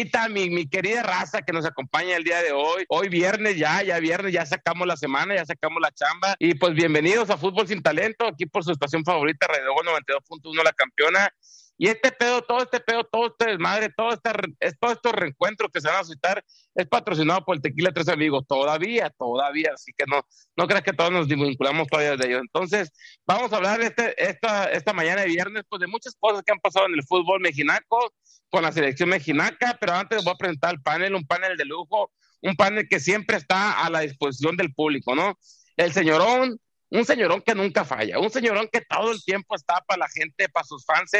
bandita, mi, mi, querida raza que nos acompaña el día de hoy. Hoy viernes ya, ya viernes, ya sacamos la semana, ya sacamos la chamba. Y pues bienvenidos a Fútbol Sin Talento, aquí por su estación favorita, Radio 92.1, la campeona. Y este pedo, todo este pedo, todo este desmadre, todo, este, es, todo estos reencuentros que se van a citar es patrocinado por el Tequila Tres Amigos. Todavía, todavía. Así que no, no creas que todos nos vinculamos todavía de ellos. Entonces, vamos a hablar este, esta, esta mañana de viernes pues, de muchas cosas que han pasado en el fútbol mexicano, con la selección mexicana. Pero antes voy a presentar el panel, un panel de lujo, un panel que siempre está a la disposición del público, ¿no? El señorón, un señorón que nunca falla, un señorón que todo el tiempo está para la gente, para sus fans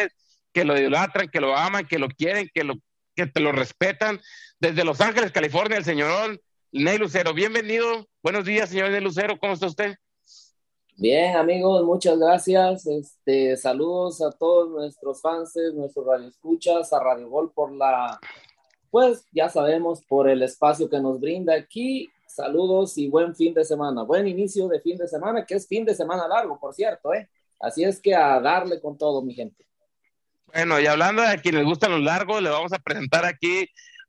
que lo idolatran, que lo aman, que lo quieren, que, lo, que te lo respetan. Desde Los Ángeles, California, el señor Ney Lucero. Bienvenido. Buenos días, señor Ney Lucero. ¿Cómo está usted? Bien, amigos, muchas gracias. Este, saludos a todos nuestros fans, nuestros radioescuchas, a Radio Gol por la, pues ya sabemos, por el espacio que nos brinda aquí. Saludos y buen fin de semana. Buen inicio de fin de semana, que es fin de semana largo, por cierto, ¿eh? Así es que a darle con todo, mi gente. Bueno, y hablando de quienes gustan los largos, le vamos a presentar aquí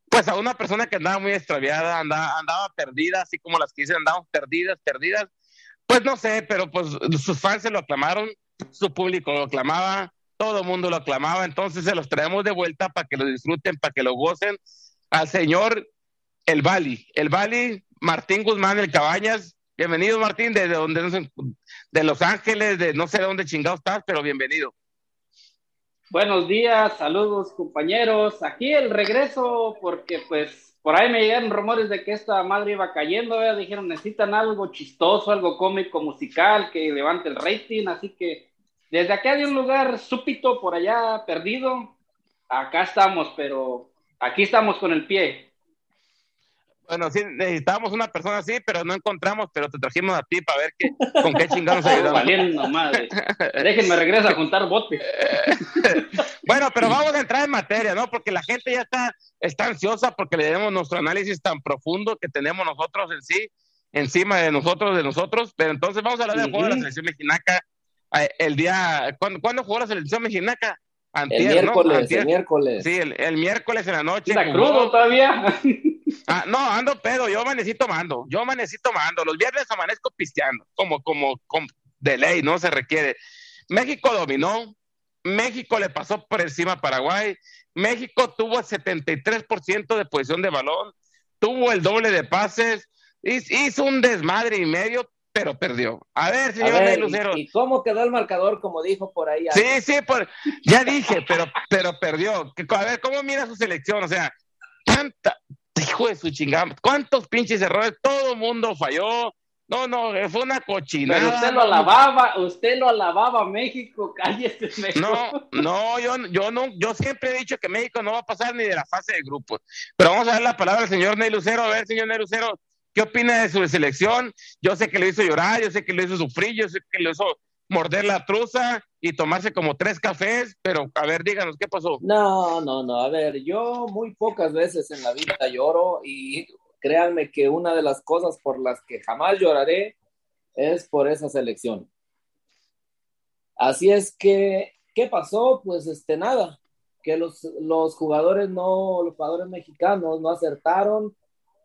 pues a una persona que andaba muy extraviada, andaba, andaba perdida, así como las que dicen, andaban perdidas, perdidas. Pues no sé, pero pues sus fans se lo aclamaron, su público lo aclamaba, todo el mundo lo aclamaba, entonces se los traemos de vuelta para que lo disfruten, para que lo gocen al señor El Bali, El Bali, Martín Guzmán, el Cabañas. Bienvenido, Martín, desde donde, de Los Ángeles, de no sé de dónde chingado estás, pero bienvenido. Buenos días, saludos compañeros. Aquí el regreso, porque pues por ahí me llegaron rumores de que esta madre iba cayendo, dijeron necesitan algo chistoso, algo cómico, musical, que levante el rating, así que desde acá de un lugar súpito por allá perdido, acá estamos, pero aquí estamos con el pie. Bueno, sí, necesitábamos una persona así, pero no encontramos, pero te trajimos a ti para ver qué, con qué chingados ayudamos. Valiendo madre. Déjenme regresar a juntar botes. bueno, pero vamos a entrar en materia, ¿no? Porque la gente ya está, está ansiosa porque le demos nuestro análisis tan profundo que tenemos nosotros en sí, encima de nosotros, de nosotros. Pero entonces vamos a hablar del juego de la selección mexicana eh, el día, ¿cuándo, jugó la selección mexicana? El miércoles, el miércoles. Sí, el, miércoles en la noche. ¿Está crudo todavía? Ah, no, ando pedo, yo amanecí tomando, yo amanecí tomando. Los viernes amanezco pisteando, como, como, como de ley, no se requiere. México dominó, México le pasó por encima a Paraguay, México tuvo el 73% de posición de balón, tuvo el doble de pases, hizo un desmadre y medio, pero perdió. A ver, señor Lucero. ¿y, cómo quedó el marcador, como dijo por ahí? Sí, sí, ya dije, pero, pero perdió. A ver, ¿cómo mira su selección? O sea, tanta, hijo de su chingada, ¿cuántos pinches errores? Todo el mundo falló. No, no, fue una cochinada. Pero usted lo alababa, usted lo alababa México, cállese México. No, no, yo, yo no, yo siempre he dicho que México no va a pasar ni de la fase de grupos. Pero vamos a dar la palabra al señor Ney Lucero, a ver, señor Ney Lucero, ¿qué opina de su selección? Yo sé que lo hizo llorar, yo sé que lo hizo sufrir, yo sé que lo hizo morder la truza y tomarse como tres cafés, pero a ver, díganos, ¿qué pasó? No, no, no, a ver, yo muy pocas veces en la vida lloro y créanme que una de las cosas por las que jamás lloraré es por esa selección. Así es que, ¿qué pasó? Pues este, nada, que los, los jugadores no, los jugadores mexicanos no acertaron,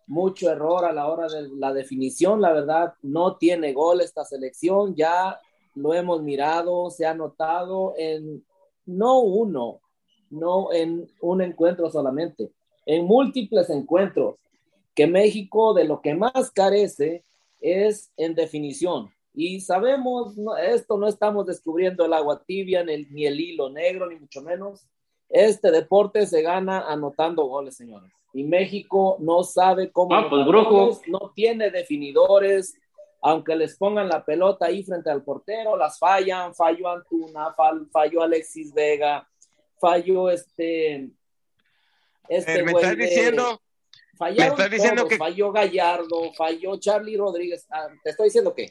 mucho error a la hora de la definición, la verdad, no tiene gol esta selección, ya lo hemos mirado, se ha notado en no uno, no en un encuentro solamente, en múltiples encuentros, que México de lo que más carece es en definición. Y sabemos, esto no estamos descubriendo el agua tibia, ni el hilo negro, ni mucho menos. Este deporte se gana anotando goles, señores. Y México no sabe cómo. Ah, pues, no tiene definidores, aunque les pongan la pelota ahí frente al portero, las fallan, falló Antuna, falló Alexis Vega, falló este, este me estás diciendo, fallaron diciendo que falló Gallardo, falló Charlie Rodríguez, ah, te estoy diciendo que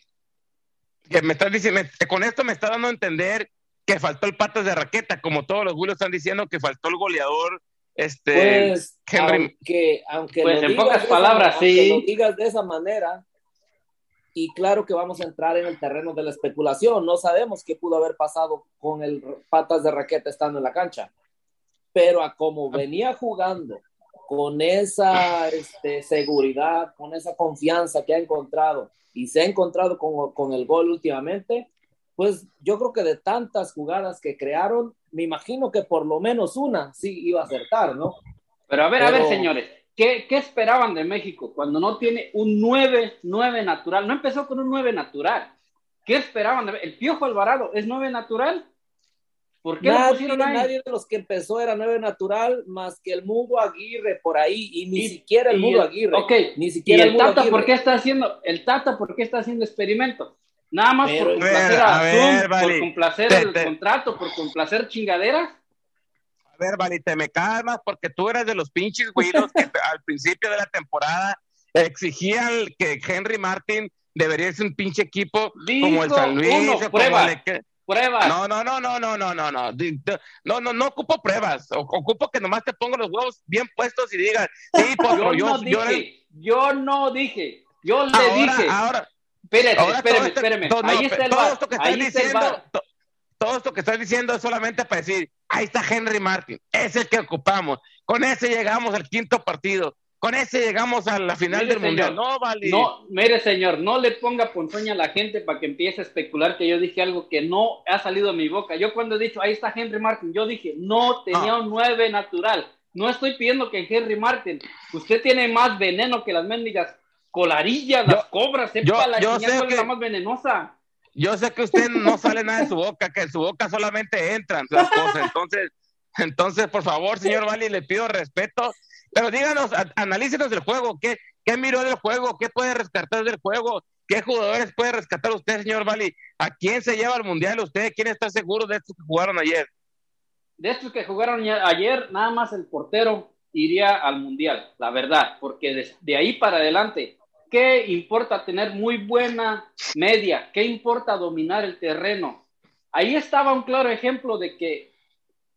que me estás diciendo, con esto me está dando a entender que faltó el patas de raqueta, como todos los güeyes están diciendo que faltó el goleador, este, pues, aunque, aunque pues en pocas palabras, sí. lo digas de esa manera, y claro que vamos a entrar en el terreno de la especulación. No sabemos qué pudo haber pasado con el patas de raqueta estando en la cancha. pero a como venía jugando, con esa este, seguridad, con esa confianza que ha encontrado y se ha encontrado con, con, el gol últimamente, pues yo creo que de tantas jugadas que crearon, me imagino que por lo menos una sí iba a acertar, ¿no? Pero a ver, a ver, señores, ¿qué, ¿qué, esperaban de México cuando no tiene un 9, 9 natural? No empezó con un 9 natural. ¿Qué esperaban? De... ¿El Piojo Alvarado es 9 natural? ¿Por qué nadie, nadie de los que empezó era 9 natural más que el Mudo Aguirre por ahí y ni siquiera el Mudo Aguirre. Ok, ni siquiera ¿Y el, Tata por qué está haciendo el Tata por qué está haciendo experimentos? Nada más por complacer a, Zoom, por complacer el contrato, por complacer chingaderas. A ver, Vali, te me calmas porque tú eres de los pinches güiros que al principio de la temporada exigían que Henry Martin debería ser un pinche equipo como el San Luis, uno, prueba. el, Pruebas. No, no, no, no, no, no, no, no. No, no, no ocupo pruebas. Ocupo que nomás te pongo los huevos bien puestos y digas, sí, yo, yo, no dije, yo, no dije, yo le dije. Ahora, espérate, espérame, este, espérame. ahí está el todo esto que estás diciendo, todo esto que estás diciendo es solamente para decir, ahí está Henry Martin, es el que ocupamos. Con ese llegamos al quinto partido. Con ese llegamos a la final del Mundial. No, vale. No, mire, señor, no le ponga ponzoña a la gente para que empiece a especular que yo dije algo que no ha salido de mi boca. Yo cuando he dicho, ahí está Henry Martin, yo dije, no tenía ah. un 9 natural. No estoy pidiendo que Henry Martin, usted tiene más veneno que las mendigas colarillas, las cobras, sepa la yo sé que, la más venenosa. Yo sé que usted no sale nada de su boca, que en su boca solamente entran las cosas. Entonces, entonces, por favor, señor Vali, le pido respeto pero díganos, analícenos el juego, ¿qué, ¿qué miró del juego? ¿Qué puede rescatar del juego? ¿Qué jugadores puede rescatar usted, señor Bali? ¿A quién se lleva al mundial usted? ¿Quién está seguro de estos que jugaron ayer? De estos que jugaron ayer, nada más el portero iría al mundial, la verdad, porque de, ahí para adelante, ¿qué importa tener muy buena media? ¿Qué importa dominar el terreno? Ahí estaba un claro ejemplo de que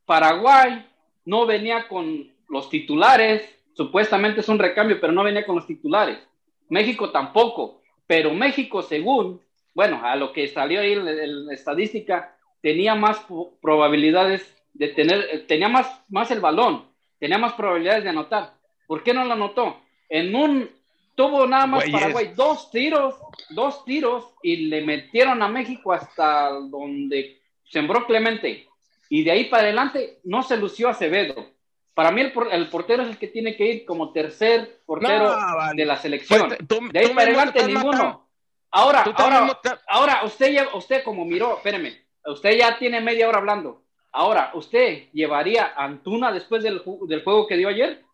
Paraguay no venía con los titulares, supuestamente es un recambio, pero no venía con los titulares. México tampoco, pero México, según, bueno, a lo que salió ahí la estadística, tenía más probabilidades de tener, tenía más, más el balón, tenía más probabilidades de anotar. ¿Por qué no lo anotó? En un, tuvo nada más Paraguay dos tiros, dos tiros y le metieron a México hasta donde sembró Clemente. Y de ahí para adelante no se lució Acevedo. Para mí el, portero es el que tiene que ir como tercer portero de la selección. Pues, de ahí para adelante ninguno. Ahora, ahora, ahora usted ya, usted como miró, espéreme, usted ya tiene media hora hablando. Ahora, ¿usted llevaría a Antuna después del, del juego que dio ayer?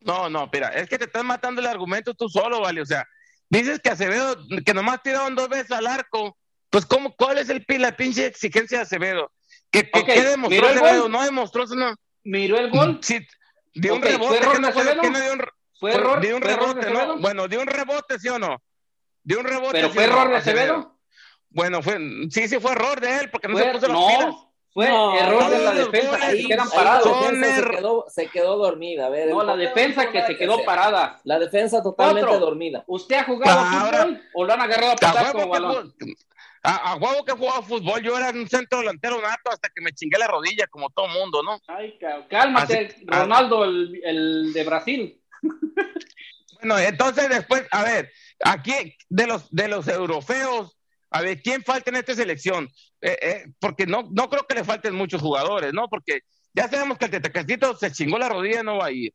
No, no, espera, es que te estás matando el argumento tú solo, vale. O sea, dices que Acevedo, que nomás tiraron dos veces al arco. Pues, ¿cómo, ¿cuál es el, la pinche exigencia de Acevedo? ¿Qué, ¿qué demostró Acevedo? No demostró, no miró el gol. Sí, dio un rebote. ¿Fue error no fue, dio un, ¿Fue error? Dio un rebote, ¿no? Bueno, dio un rebote, ¿sí o no? Dio un rebote. ¿Pero fue error de Acevedo? Bueno, fue, sí, sí fue error de él, porque no se puso las pilas. Fue error de la defensa, que se quedan parados. Se quedó, se quedó dormida. A ver, no, la defensa que se quedó parada. La defensa totalmente dormida. ¿Usted ha jugado fútbol o lo han agarrado a patar como balón? A, a huevo que jugaba fútbol, yo era un centro delantero nato hasta que me chingué la rodilla, como todo mundo, ¿no? Ay, cálmate, Ronaldo, el, el, de Brasil. Bueno, entonces después, a ver, aquí de los, de los europeos, a ver, ¿quién falta en esta selección? Eh, eh, porque no, no creo que le falten muchos jugadores, ¿no? Porque ya sabemos que el Tetecastito se chingó la rodilla, no va a ir.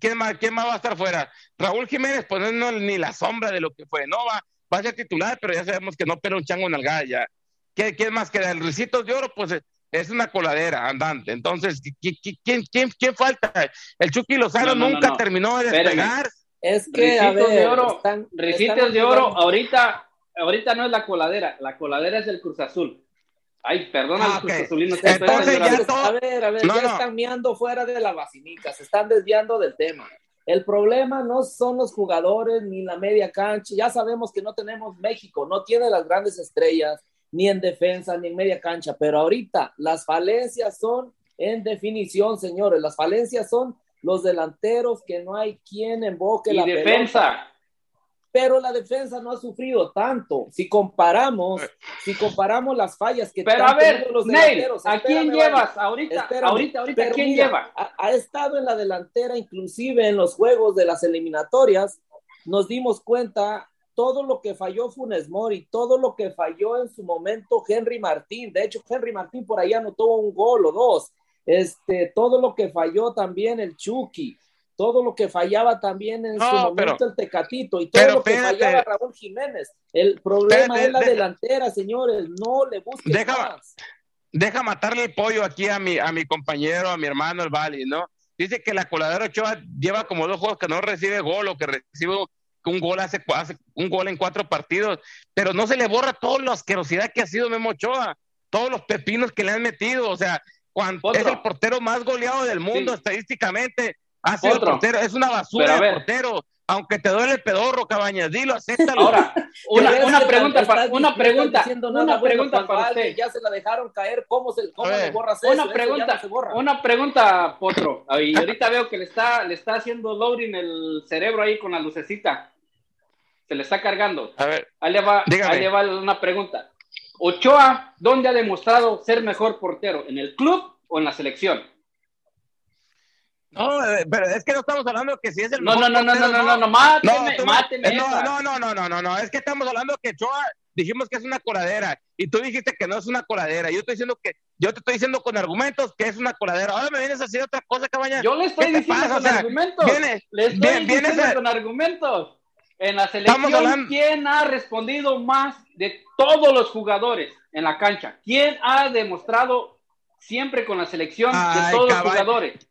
¿Quién más, ¿Quién más va a estar fuera? Raúl Jiménez, pues no ni la sombra de lo que fue, no va va a ser titular, pero ya sabemos que no pero un chango en el galla. ¿Qué, ¿Quién más queda? El Ricitos de Oro, pues es una coladera andante. Entonces, ¿quién, quién, quién, falta? El Chucky Lozano nunca terminó de despegar. Es que, Ricitos de Oro, Ricitos de Oro, ahorita, ahorita no es la coladera, la coladera es el Cruz Azul. Ay, perdona, ah, Cruz Azulino. Entonces, ya A ver, a ver, ya están miando fuera de la vacinica, se están desviando del tema. El problema no son los jugadores ni la media cancha. Ya sabemos que no tenemos México, no tiene las grandes estrellas, ni en defensa, ni en media cancha. Pero ahorita las falencias son en definición, señores. Las falencias son los delanteros que no hay quien emboque y la defensa. Pero la defensa no ha sufrido tanto. Si comparamos, si comparamos las fallas que pero a ver, los delanteros, ¿a quién llevas ahorita? ahorita, ahorita, ¿a quién lleva? Ha, estado en la delantera, inclusive en los juegos de las eliminatorias, nos dimos cuenta todo lo que falló Funes Mori, todo lo que falló en su momento Henry Martín. De hecho, Henry Martín por ahí anotó un gol o dos. Este, todo lo que falló también el Chucky todo lo que fallaba también en su momento el Tecatito y todo lo que fallaba Raúl Jiménez. El problema es la delantera, señores, no le busquen deja, más. Deja matarle el pollo aquí a mi, a mi compañero, a mi hermano el Bali, ¿no? Dice que la coladera Ochoa lleva como dos juegos que no recibe gol o que recibe un gol hace, un gol en cuatro partidos, pero no se le borra toda la asquerosidad que ha sido Memo Ochoa, todos los pepinos que le han metido, o sea, cuando es el portero más goleado del mundo estadísticamente, Ah, portero, es una basura de portero. Aunque te duele el pedorro, Cabañas, dilo, acéptalo. Ahora, una, una pregunta, para, una pregunta, una pregunta para usted. Ya se la dejaron caer, ¿cómo se cómo le borras una eso? Pregunta, Una pregunta, Potro. Y ahorita veo que le está, le está haciendo loading el cerebro ahí con la lucecita. Se le está cargando. A ver, ahí le va, ahí le va una pregunta. Ochoa, ¿dónde ha demostrado ser mejor portero? ¿En el club o en la selección? No, eh, pero es que no estamos hablando que si es el no, mejor No, no, portero, no, no, no, no, no, máteme, no, máteme eh, no, no, no, no, no, no, no, es que estamos hablando que Ochoa dijimos que es una coladera y tú dijiste que no es una coladera. Yo estoy diciendo que yo te estoy diciendo con argumentos que es una coladera. Ahora me vienes a decir otra cosa, cabaña. Yo le estoy diciendo pasa? con o sea, argumentos. Vienes, le estoy bien, diciendo vienes a... con argumentos. En la selección, hablando... ¿quién ha respondido más de todos los jugadores en la cancha? ¿Quién ha demostrado siempre con la selección Ay, de todos caballo. los jugadores?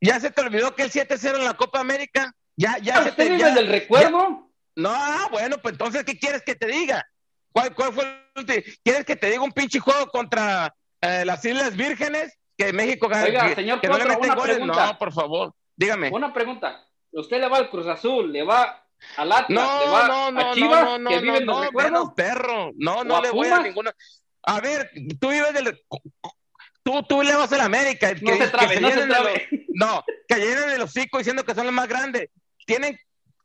¿Ya se te olvidó que el 7-0 en la Copa América? ¿Ya, ya se te ya, del recuerdo? no, bueno, pues entonces, ¿qué quieres que te diga? ¿Cuál, cuál fue el ¿Quieres que te diga un pinche juego contra eh, las Islas Vírgenes? Que México gana. Oiga, señor Potro, una pregunta. No, por favor, dígame. Una pregunta. ¿Usted le va al Cruz Azul? ¿Le va al Atlas? No, ¿Le va no, no, a Chivas? No, no, que viven no, no, perro. No, no le voy a ninguna. A ver, tú vives del Tú, tú le vas a la América. No se trabe, no se trabe. no, que llenen el hocico diciendo que son los más grandes. Tienen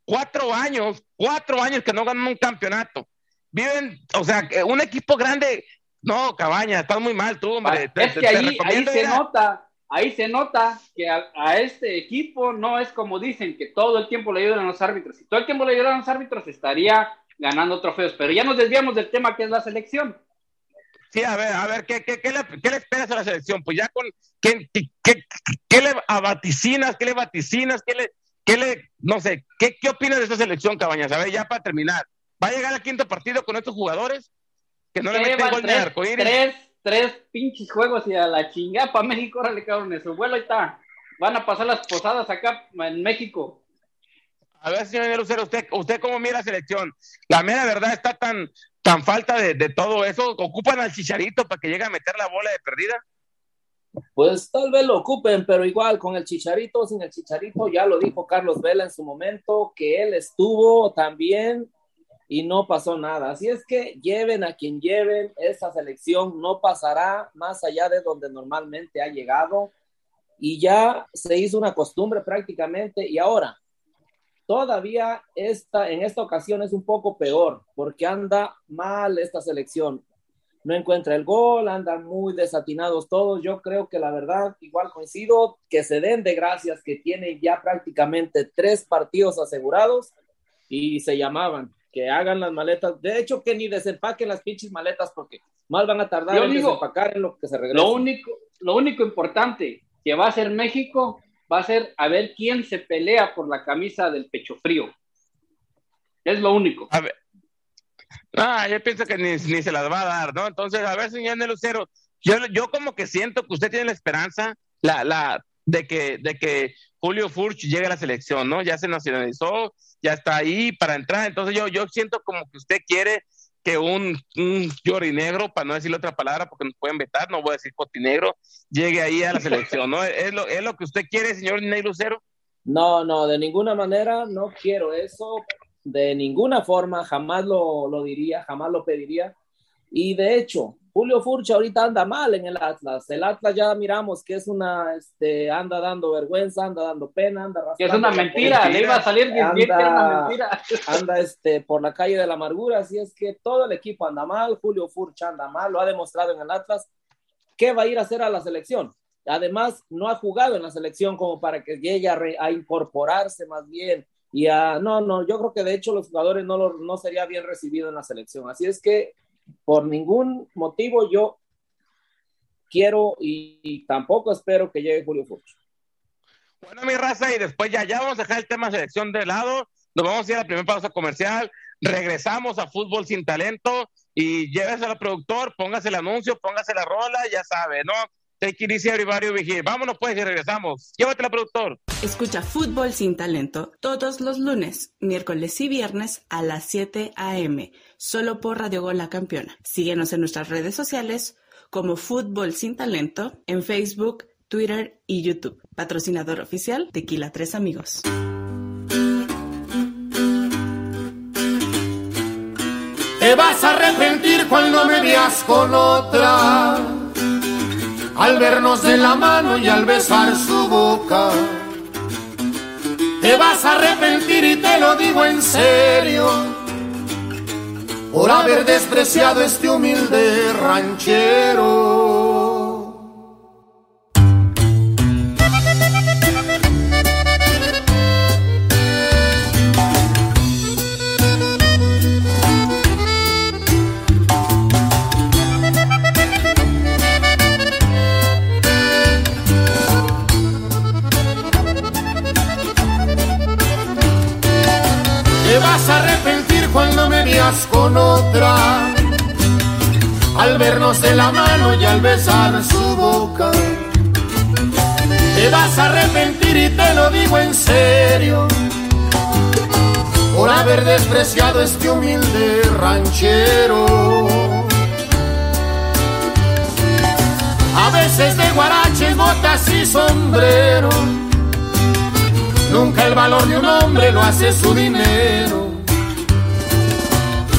cuatro años, cuatro años que no ganan un campeonato. Viven, o sea, un equipo grande. No, Cabaña, estás muy mal tú, hombre. Ah, es que ahí, ahí se nota, ahí se nota que a, este equipo no es como dicen, que todo el tiempo le ayudan a los árbitros. Si todo el tiempo le ayudan a los árbitros, estaría ganando trofeos. Pero ya nos desviamos del tema que es la selección. Sí, a ver, a ver, ¿qué, qué, qué, le, qué le, esperas a la selección? Pues ya con, ¿qué, qué, qué le vaticinas? ¿Qué le vaticinas? ¿Qué le, qué le, no sé, ¿qué, qué opinas de esta selección, Cabañas? A ver, ya para terminar, ¿va a llegar al quinto partido con estos jugadores? Que no le meten gol tres, de Tres, tres pinches juegos y a la chingada para México, órale, cabrón, su vuelo ahí está. Van a pasar las posadas acá en México. A ver, señor Lucero, ¿usted, ¿usted cómo mira la selección? La mera verdad está tan, tan falta de, todo eso? ¿Ocupan al Chicharito para que llegue a meter la bola de perdida? Pues tal vez lo ocupen, pero igual con el Chicharito, sin el Chicharito, ya lo dijo Carlos Vela en su momento, que él estuvo también y no pasó nada. Así es que lleven a quien lleven, esa selección no pasará más allá de donde normalmente ha llegado y ya se hizo una costumbre prácticamente y ahora Todavía esta, en esta ocasión es un poco peor porque anda mal esta selección. No encuentra el gol, andan muy desatinados todos. Yo creo que la verdad, igual coincido, que se den de gracias que tienen ya prácticamente tres partidos asegurados y se llamaban que hagan las maletas. De hecho, que ni desempaquen las pinches maletas porque mal van a tardar en desempacar en lo que se regresa. Lo único, lo único importante que va a ser México va a ser a ver quién se pelea por la camisa del pecho frío. Es lo único. A ver. Ah, yo pienso que ni, se las va a dar, ¿no? Entonces, a ver, señor de Lucero, yo, yo como que siento que usted tiene la esperanza la, la, de, que, de que Julio Furch llegue a la selección, ¿no? Ya se nacionalizó, ya está ahí para entrar, entonces yo, yo siento como que usted quiere que un, un negro, para no decirle otra palabra porque nos pueden vetar, no voy a decir cotinegro, llegue ahí a la selección, ¿no? ¿Es lo, ¿Es lo que usted quiere, señor Ney Lucero? No, no, de ninguna manera no quiero eso, de ninguna forma, jamás lo, lo diría, jamás lo pediría. Y de hecho, Julio Furcha ahorita anda mal en el Atlas. El Atlas ya miramos que es una, este, anda dando vergüenza, anda dando pena, anda Es una mentira, le iba a salir anda, una mentira. Anda este, por la calle de la amargura, así es que todo el equipo anda mal, Julio Furcha anda mal, lo ha demostrado en el Atlas. ¿Qué va a ir a hacer a la selección? Además, no ha jugado en la selección como para que llegue a, a incorporarse más bien. Y a, no, no, yo creo que de hecho los jugadores no, lo, no sería bien recibido en la selección. Así es que por ningún motivo yo quiero y, tampoco espero que llegue Julio Furch. Bueno, mi raza, y después ya, ya vamos a dejar el tema selección de lado, nos vamos a ir a la primera pausa comercial, regresamos a Fútbol Sin Talento y llévese al productor, póngase el anuncio, póngase la rola, ya sabe, ¿no? Take it easy, everybody vigil. Vámonos pues y regresamos. Llévatela, productor. Escucha Fútbol Sin Talento todos los lunes, miércoles y viernes a las 7 a.m. Solo por Radio Gol La Campeona. Síguenos en nuestras redes sociales como Fútbol Sin Talento en Facebook, Twitter y YouTube. Patrocinador oficial Tequila Tres Amigos. Te vas a arrepentir cuando me veas con otra al vernos de la mano y al besar su boca. Te vas a arrepentir y te lo digo en serio, por haber despreciado este humilde ranchero. Con otra. Al vernos de la mano y al besar su boca, te vas a arrepentir y te lo digo en serio, por haber despreciado este humilde ranchero. A veces de guaraches, botas y sombrero, nunca el valor de un hombre lo hace su dinero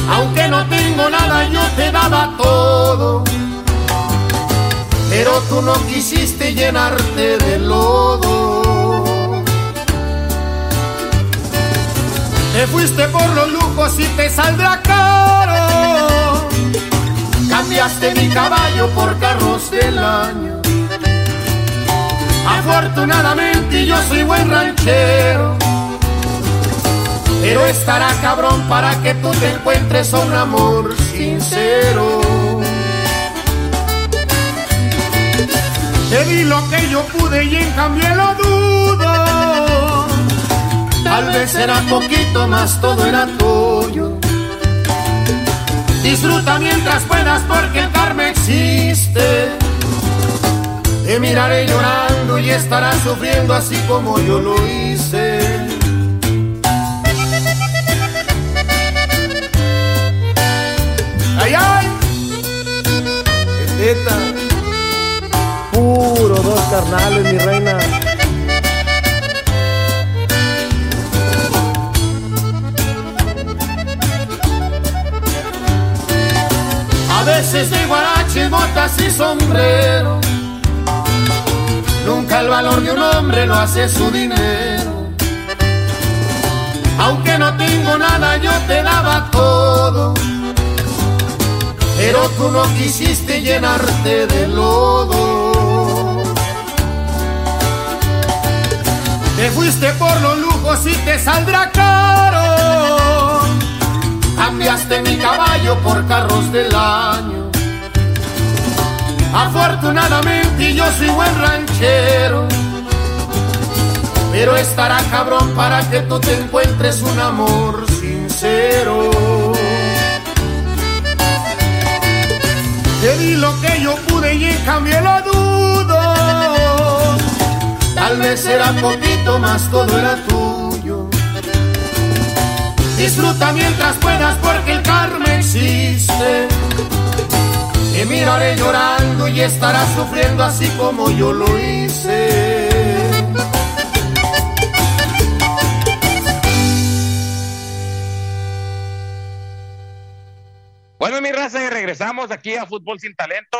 aunque no tengo nada, yo te daba todo. Pero tú no quisiste llenarte de lodo. Te fuiste por los lujos y te saldrá caro. Cambiaste mi caballo por carros del año. Afortunadamente yo soy buen ranchero pero estará cabrón para que tú te encuentres a un amor sincero. Te di lo que yo pude y en cambio lo dudo. Tal vez era poquito más, todo era tuyo. Disfruta mientras puedas porque el karma existe. Te miraré llorando y estarás sufriendo así como yo lo hice. Puro dos carnales, mi reina. A veces de guaraches, botas y sombrero. Nunca el valor de un hombre lo hace su dinero. Aunque no tengo nada, yo te daba todo pero tú no quisiste llenarte de lodo. Te fuiste por los lujos y te saldrá caro. Cambiaste mi caballo por carros del año. Afortunadamente yo soy buen ranchero. Pero estará cabrón para que tú te encuentres un amor sincero. Te di lo que yo pude y en cambio lo dudo. Tal vez era poquito más, todo era tuyo. Disfruta mientras puedas porque el karma existe. Te miraré llorando y estarás sufriendo así como yo lo hice. Regresamos aquí a Fútbol Sin Talento.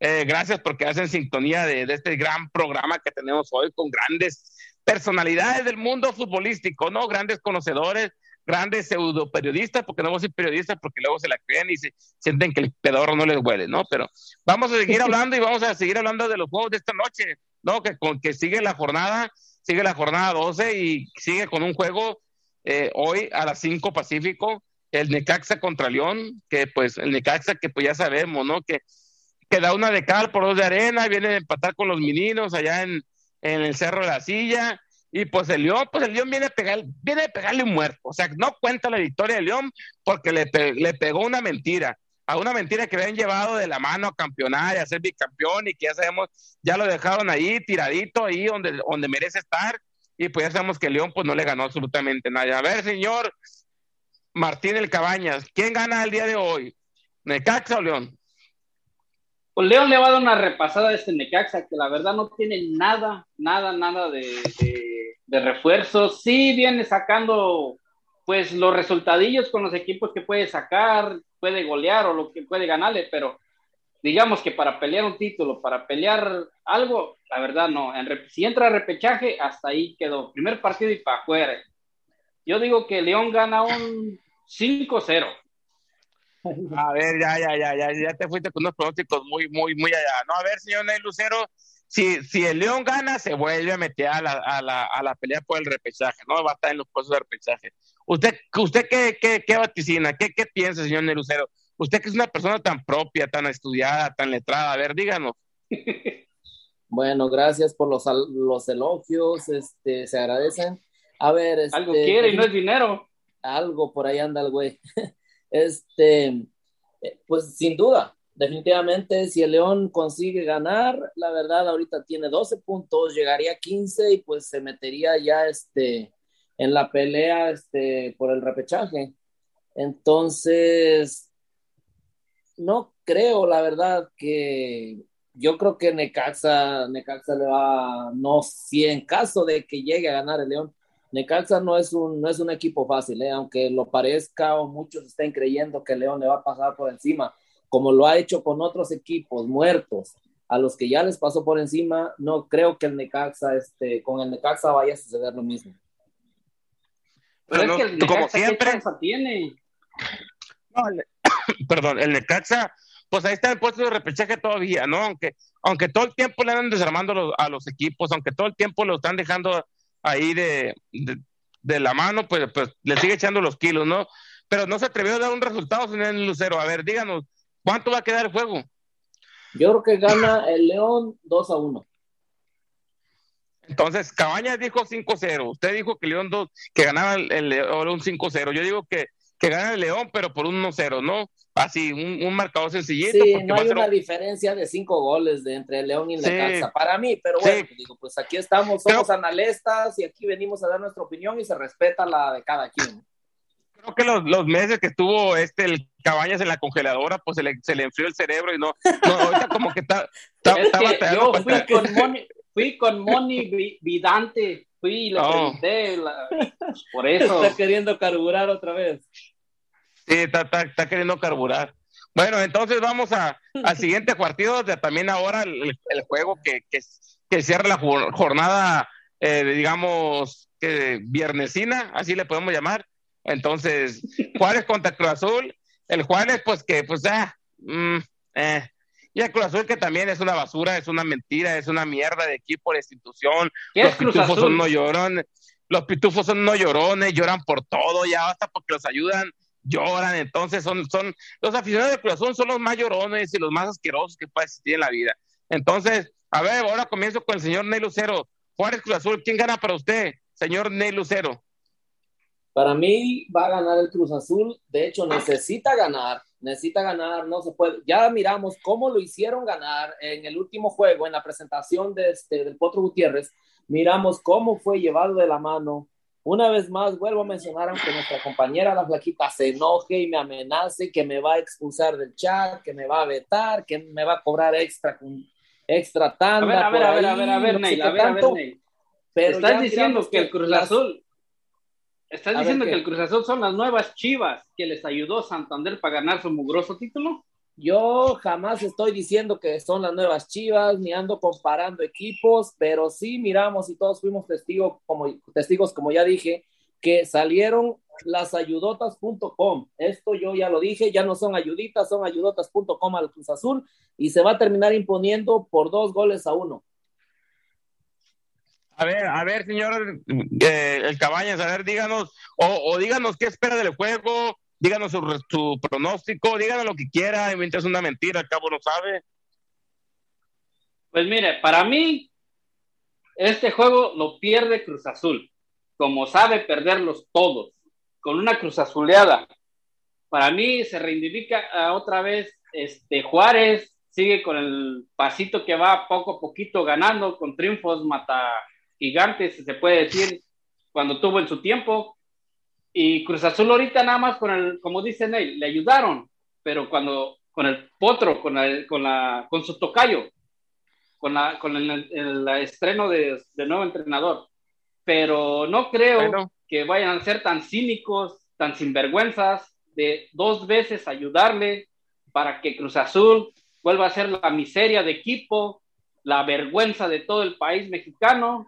Eh, gracias porque hacen sintonía de, este gran programa que tenemos hoy con grandes personalidades del mundo futbolístico, ¿no? Grandes conocedores, grandes pseudo periodistas, porque no vamos a decir periodistas porque luego se la creen y se sienten que el pedorro no les huele, ¿no? Pero vamos a seguir hablando y vamos a seguir hablando de los juegos de esta noche, ¿no? Que, con, que sigue la jornada, sigue la jornada 12 y sigue con un juego eh, hoy a las 5 Pacífico, el Necaxa contra León, que pues el Necaxa que pues ya sabemos, ¿no? Que, que da una de cal por dos de arena, viene a empatar con los meninos allá en, en el Cerro de la Silla, y pues el León, pues el León viene a, pegar, viene a pegarle un muerto, o sea, no cuenta la victoria de León porque le, le pegó una mentira, a una mentira que habían llevado de la mano a campeonar y a ser bicampeón y que ya sabemos, ya lo dejaron ahí tiradito, ahí donde, donde merece estar, y pues ya sabemos que León pues no le ganó absolutamente nada. A ver, señor Martín El Cabañas, ¿quién gana el día de hoy? ¿Necaxa o León? Pues León le va a dar una repasada a este Necaxa, que la verdad no tiene nada, nada, nada de, de, refuerzos. Sí viene sacando pues los resultadillos con los equipos que puede sacar, puede golear o lo que puede ganarle, pero digamos que para pelear un título, para pelear algo, la verdad no. En, si entra a repechaje, hasta ahí quedó. Primer partido y para afuera. Yo digo que León gana un 5-0. A ver, ya, ya, ya, ya, ya te fuiste con unos pronósticos muy, muy, muy allá. No, a ver, señor Ney Lucero, si, si el León gana, se vuelve a meter a la, a la, a la pelea por el repechaje, ¿no? Va a estar en los puestos de repechaje. ¿Usted, usted qué, qué, qué vaticina? ¿Qué, ¿Qué piensa, señor Ney Lucero? Usted que es una persona tan propia, tan estudiada, tan letrada, a ver, díganos. Bueno, gracias por los, los elogios, este, se agradecen. A ver, este, algo quiere y no es dinero. Algo por ahí anda el güey. Este, eh, pues sin duda, definitivamente, si el León consigue ganar, la verdad, ahorita tiene 12 puntos, llegaría a 15 y pues se metería ya este, en la pelea este, por el repechaje. Entonces, no creo, la verdad, que yo creo que Necaxa, Necaxa le va, no, si en caso de que llegue a ganar el León, Necaxa no es un, no es un equipo fácil, ¿eh? aunque lo parezca o muchos estén creyendo que León le va a pasar por encima, como lo ha hecho con otros equipos muertos, a los que ya les pasó por encima, no creo que el Necaxa, este, con el Necaxa vaya a suceder lo mismo. Pero, es que el Necaxa, como siempre, tiene? perdón, el Necaxa, pues ahí está el puesto de repechaje todavía, ¿no? Aunque, aunque todo el tiempo le andan desarmando a los equipos, aunque todo el tiempo lo están dejando ahí de, de, la mano, pues, pues le sigue echando los kilos, ¿no? Pero no se atrevió a dar un resultado, señor Lucero. A ver, díganos, ¿cuánto va a quedar el juego? Yo creo que gana el León 2 a 1. Entonces, Cabañas dijo 5-0. Usted dijo que León 2, que ganaba el, León 5-0. Yo digo que, que gana el León, pero por 1-0, ¿no? así, un, un marcador sencillito. Sí, no hay una diferencia de cinco goles de entre León y Necaxa, para mí, pero bueno, pues digo, pues aquí estamos, somos analistas y aquí venimos a dar nuestra opinión y se respeta la de cada quien. Creo que los, los meses que estuvo este el Cabañas en la congeladora, pues se le, se le enfrió el cerebro y no, no ahorita como que está, yo fui con, Moni, fui con Moni Vidante, fui y le pregunté, por eso. Está queriendo carburar otra vez. Sí, está, queriendo carburar. Bueno, entonces vamos a, al siguiente partido, de, también ahora el, juego que, que, cierra la jornada, eh, digamos, que viernesina, así le podemos llamar. Entonces, Juárez contra Cruz Azul. El Juárez, pues que, pues, ah, mm, eh. Y el Cruz Azul que también es una basura, es una mentira, es una mierda de equipo, de institución. Los pitufos son no llorones. Los pitufos son no llorones, lloran por todo, ya basta porque los ayudan lloran, entonces son, son, los aficionados de Cruz Azul son los más llorones y los más asquerosos que puede existir en la vida. Entonces, a ver, ahora comienzo con el señor Ney Lucero. Juárez Cruz Azul, ¿quién gana para usted, señor Ney Lucero? Para mí va a ganar el Cruz Azul, de hecho necesita ganar, necesita ganar, no se puede. Ya miramos cómo lo hicieron ganar en el último juego, en la presentación de este, del Potro Gutiérrez, miramos cómo fue llevado de la mano, una vez más, vuelvo a mencionar, aunque nuestra compañera la flaquita se enoje y me amenace que me va a expulsar del chat, que me va a vetar, que me va a cobrar extra, extra tanda. A ver, a ver, a ver, a ver, a ver, Ney, a ver, a ver, Ney. Pero Estás diciendo que el Cruz Azul, ¿Estás diciendo que el Cruz Azul son las nuevas chivas que les ayudó Santander para ganar su mugroso título? Yo jamás estoy diciendo que son las nuevas chivas, ni ando comparando equipos, pero sí miramos y todos fuimos testigos, como, testigos, como ya dije, que salieron las ayudotas.com. Esto yo ya lo dije, ya no son ayuditas, son ayudotas.com al Cruz Azul y se va a terminar imponiendo por dos goles a uno. A ver, a ver, señor eh, el Cabañas, a ver, díganos, o, díganos qué espera del juego, díganos su, pronóstico, díganos lo que quiera, mientras es una mentira, al cabo no sabe. Pues mire, para mí, este juego lo pierde Cruz Azul, como sabe perderlos todos, con una Cruz Azuleada. Para mí se reivindica otra vez este Juárez, sigue con el pasito que va poco a poquito ganando, con triunfos mata gigantes, se puede decir, cuando tuvo en su tiempo. Y Cruz Azul ahorita nada más con el, como dicen él, le ayudaron, pero cuando con el potro, con, el, con, la, con su tocayo, con, la, con el, estreno de, de, nuevo entrenador. Pero no creo que vayan a ser tan cínicos, tan sinvergüenzas, de dos veces ayudarle para que Cruz Azul vuelva a ser la miseria de equipo, la vergüenza de todo el país mexicano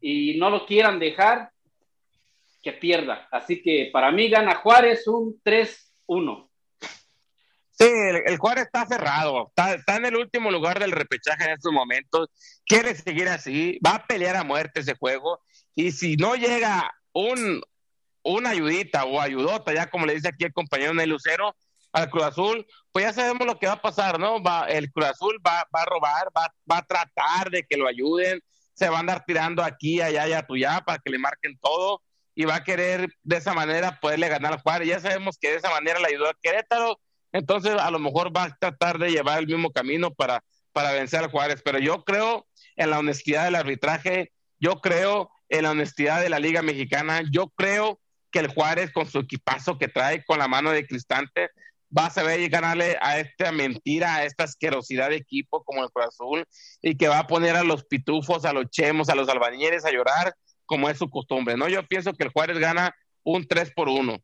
y no lo quieran dejar, que pierda. Así que para mí gana Juárez un 3-1. Sí, el, Juárez está cerrado, está, en el último lugar del repechaje en estos momentos, quiere seguir así, va a pelear a muerte ese juego, y si no llega un, una ayudita o ayudota, ya como le dice aquí el compañero Ney Lucero, al Cruz Azul, pues ya sabemos lo que va a pasar, ¿no? Va, el Cruz Azul va, va a robar, va, va a tratar de que lo ayuden, se va a andar tirando aquí, allá y allá para que le marquen todo y va a querer de esa manera poderle ganar al Juárez. Ya sabemos que de esa manera le ayudó a Querétaro, entonces a lo mejor va a tratar de llevar el mismo camino para, para vencer al Juárez, pero yo creo en la honestidad del arbitraje, yo creo en la honestidad de la Liga Mexicana, yo creo que el Juárez con su equipazo que trae con la mano de Cristante va a saber ganarle a esta mentira, a esta asquerosidad de equipo como el Cruz Azul y que va a poner a los pitufos, a los chemos, a los albañeles a llorar como es su costumbre, ¿no? Yo pienso que el Juárez gana un 3 por 1.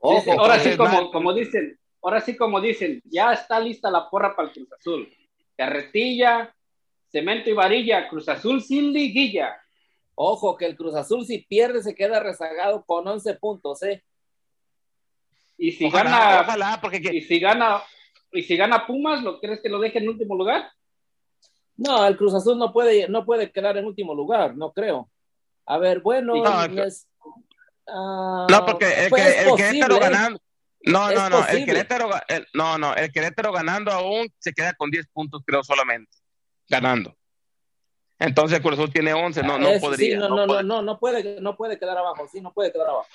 ahora sí, como, como dicen, ahora sí como dicen, ya está lista la porra para el Cruz Azul. Carretilla, cemento y varilla, Cruz Azul sin liguilla. Ojo, que el Cruz Azul si pierde se queda rezagado con 11 puntos, ¿eh? Y si gana, ojalá, porque y si gana, y si gana Pumas, ¿lo crees que lo deje en último lugar? No, el Cruz Azul no puede, no puede quedar en último lugar, no creo. A ver, bueno, no, ah, no porque el, pues que, el Querétaro ganando, no, no, no, el Querétaro, no, no, el Querétaro ganando aún se queda con 10 puntos, creo, solamente, ganando. Entonces el Cruz Azul tiene 11, no, no podría. no, no, no, no, no, puede, no puede quedar abajo, sí, no puede quedar abajo.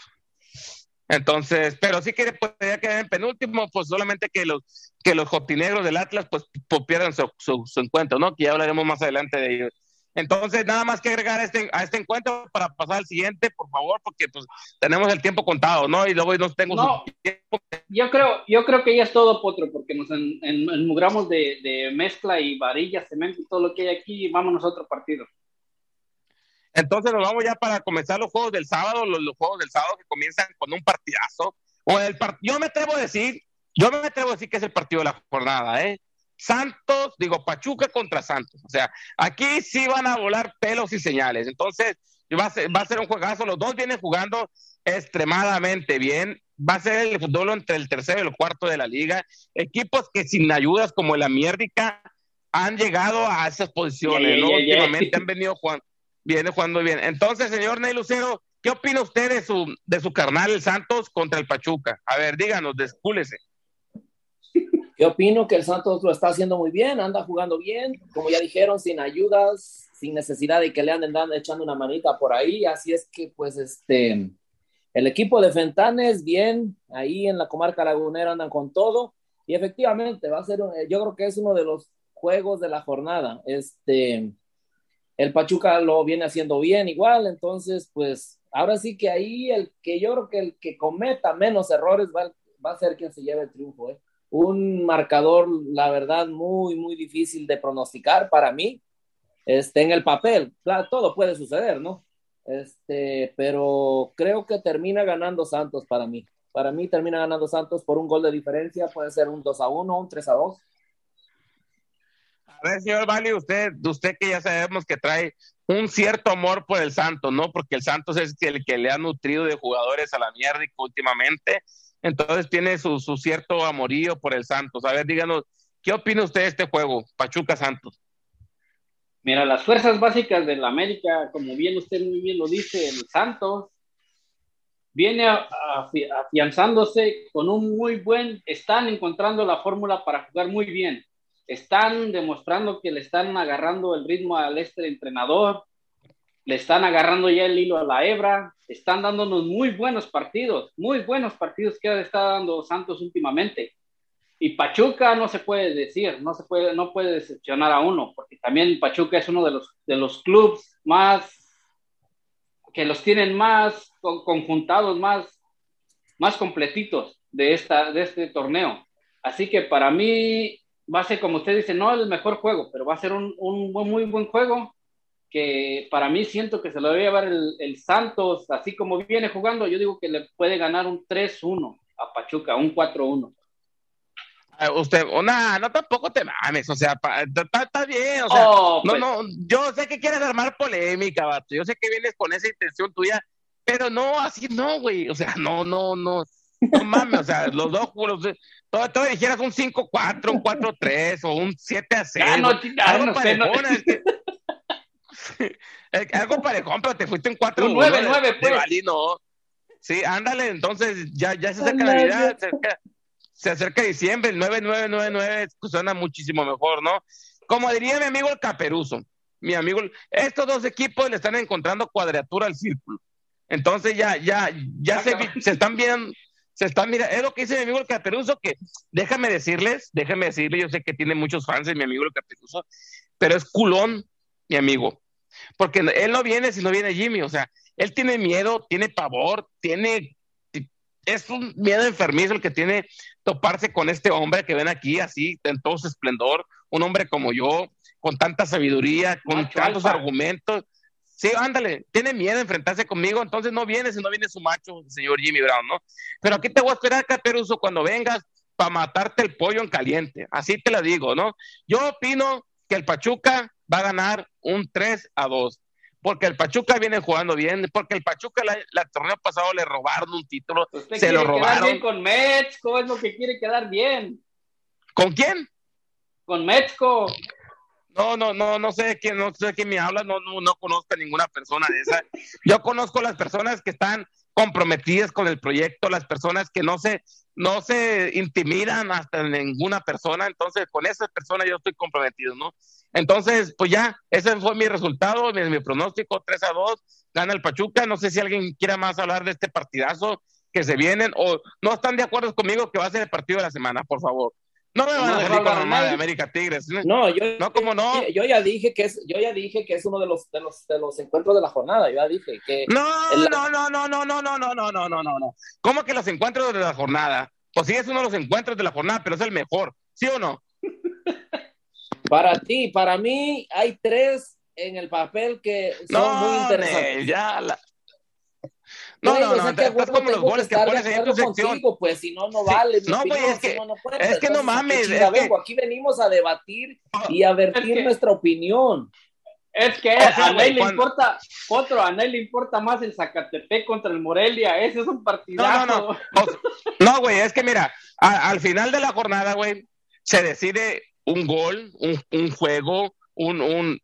Entonces, pero sí que podría quedar en penúltimo, pues solamente que los que los jotinegros del Atlas pues, pues pierdan su, su, encuentro, ¿no? Que ya hablaremos más adelante de ellos. Entonces, nada más que agregar a este, a este encuentro para pasar al siguiente, por favor, porque pues tenemos el tiempo contado, ¿no? Y luego no tengo no, Yo creo, yo creo que ya es todo, Potro, porque nos en, enmugramos de, de, mezcla y varilla, cemento y todo lo que hay aquí, y vámonos a otro partido. Entonces nos vamos ya para comenzar los juegos del sábado, los, juegos del sábado que comienzan con un partidazo. O el yo me atrevo a decir, yo me atrevo a decir que es el partido de la jornada, ¿eh? Santos, digo, Pachuca contra Santos. O sea, aquí sí van a volar pelos y señales. Entonces, va a ser, va a ser un juegazo. Los dos vienen jugando extremadamente bien. Va a ser el fútbol entre el tercero y el cuarto de la liga. Equipos que sin ayudas como el Amiérdica han llegado a esas posiciones, ¿no? Últimamente han venido jugando viene jugando bien. Entonces, señor Ney Lucero, ¿qué opina usted de su, de su carnal el Santos contra el Pachuca? A ver, díganos, descúlese. Yo opino que el Santos lo está haciendo muy bien, anda jugando bien, como ya dijeron, sin ayudas, sin necesidad de que le anden dando, echando una manita por ahí. Así es que, pues, este, el equipo de Fentanes, bien, ahí en la comarca lagunera andan con todo. Y efectivamente, va a ser, yo creo que es uno de los juegos de la jornada. Este, el Pachuca lo viene haciendo bien igual, entonces pues ahora sí que ahí el que yo creo que el que cometa menos errores va, va a ser quien se lleve el triunfo. ¿eh? Un marcador, la verdad, muy, muy difícil de pronosticar para mí. Este, en el papel, claro, todo puede suceder, ¿no? Este, pero creo que termina ganando Santos para mí. Para mí termina ganando Santos por un gol de diferencia, puede ser un 2 a 1, un 3 a 2. A ver, señor Vali, usted, usted que ya sabemos que trae un cierto amor por el Santos, ¿no? Porque el Santos es el que le ha nutrido de jugadores a la mierda últimamente. Entonces tiene su, su cierto amorío por el Santos. A ver, díganos, ¿qué opina usted de este juego, Pachuca Santos? Mira, las fuerzas básicas del América, como bien usted muy bien lo dice, el Santos, viene afianzándose con un muy buen, están encontrando la fórmula para jugar muy bien están demostrando que le están agarrando el ritmo al este entrenador, le están agarrando ya el hilo a la hebra, están dándonos muy buenos partidos, muy buenos partidos que está dando Santos últimamente. Y Pachuca no se puede decir, no se puede, no puede decepcionar a uno, porque también Pachuca es uno de los, de los clubes más, que los tienen más conjuntados, más, más completitos de, esta, de este torneo. Así que para mí va a ser, como usted dice, no el mejor juego, pero va a ser un, un muy buen juego que para mí siento que se lo debe llevar el, el, Santos, así como viene jugando, yo digo que le puede ganar un 3-1 a Pachuca, un 4-1. Ah, usted, no, no tampoco te mames, o sea, está bien, o sea, oh, no, pues. no, yo sé que quieres armar polémica, vato, yo sé que vienes con esa intención tuya, pero no, así no, güey, o sea, no, no, no, no mames, o sea, los dos, los, todo, todo dijeras un 5-4, un 4-3 o un 7-6. Ah, no, algo no, parejón, no. Es que, algo parejón, pero te fuiste en 4 un 9-9, pues. Valí, no. Sí, ándale, entonces ya, ya se acerca Navidad, se acerca, se acerca diciembre, el 9-9-9-9 suena muchísimo mejor, ¿no? Como diría mi amigo el Caperuso, mi amigo, estos dos equipos le están encontrando cuadratura al círculo. Entonces ya, ya, ya se, se están viendo, se está, mira, es lo que dice mi amigo el Caperuso, que déjame decirles, déjame decirle, yo sé que tiene muchos fans de mi amigo el Caperuso, pero es culón, mi amigo, porque él no viene si no viene Jimmy, o sea, él tiene miedo, tiene pavor, tiene, es un miedo enfermizo el que tiene toparse con este hombre que ven aquí, así, en todo su esplendor, un hombre como yo, con tanta sabiduría, con tantos argumentos, Sí, ándale, tiene miedo de enfrentarse conmigo, entonces no viene si no viene su macho, el señor Jimmy Brown, ¿no? Pero aquí te voy a esperar, Caperuso, cuando vengas para matarte el pollo en caliente. Así te lo digo, ¿no? Yo opino que el Pachuca va a ganar un 3 a 2 porque el Pachuca viene jugando bien, porque el Pachuca la, torneo pasado le robaron un título, se lo robaron. bien con Metzco, es lo que quiere quedar bien. ¿Con quién? Con Metzco. No, no, no, no sé quién, no sé quién me habla, no, no, no conozco a ninguna persona de esa. Yo conozco las personas que están comprometidas con el proyecto, las personas que no se, no se intimidan hasta ninguna persona, entonces con esas personas yo estoy comprometido, ¿no? Entonces, pues ya, ese fue mi resultado, mi, mi pronóstico, 3 a 2, gana el Pachuca, no sé si alguien quiera más hablar de este partidazo que se vienen o no están de acuerdo conmigo que va a ser el partido de la semana, por favor. No me van a salir con de América Tigres. No, yo, no, ¿cómo no? Yo ya dije que es, yo ya dije que es uno de los, de los, de los encuentros de la jornada. Yo ya dije que. No, no, no, no, no, no, no, no, no, no, no, no, no. ¿Cómo que los encuentros de la jornada? Pues sí, es uno de los encuentros de la jornada, pero es el mejor, ¿sí o no? Para ti, para mí, hay tres en el papel que son muy interesantes. ya la, no, no, no, estás como los goles que, pones en tu sección. pues si no, no vale. No, güey, es que, no, es que no mames. Es que... Aquí venimos a debatir y a vertir nuestra opinión. Es que a Ney le importa, otro, a Ney le importa más el Zacatepec contra el Morelia, ese es un partidazo. No, no, no, no, güey, es que mira, al final de la jornada, güey, se decide un gol, un, un juego, un, un,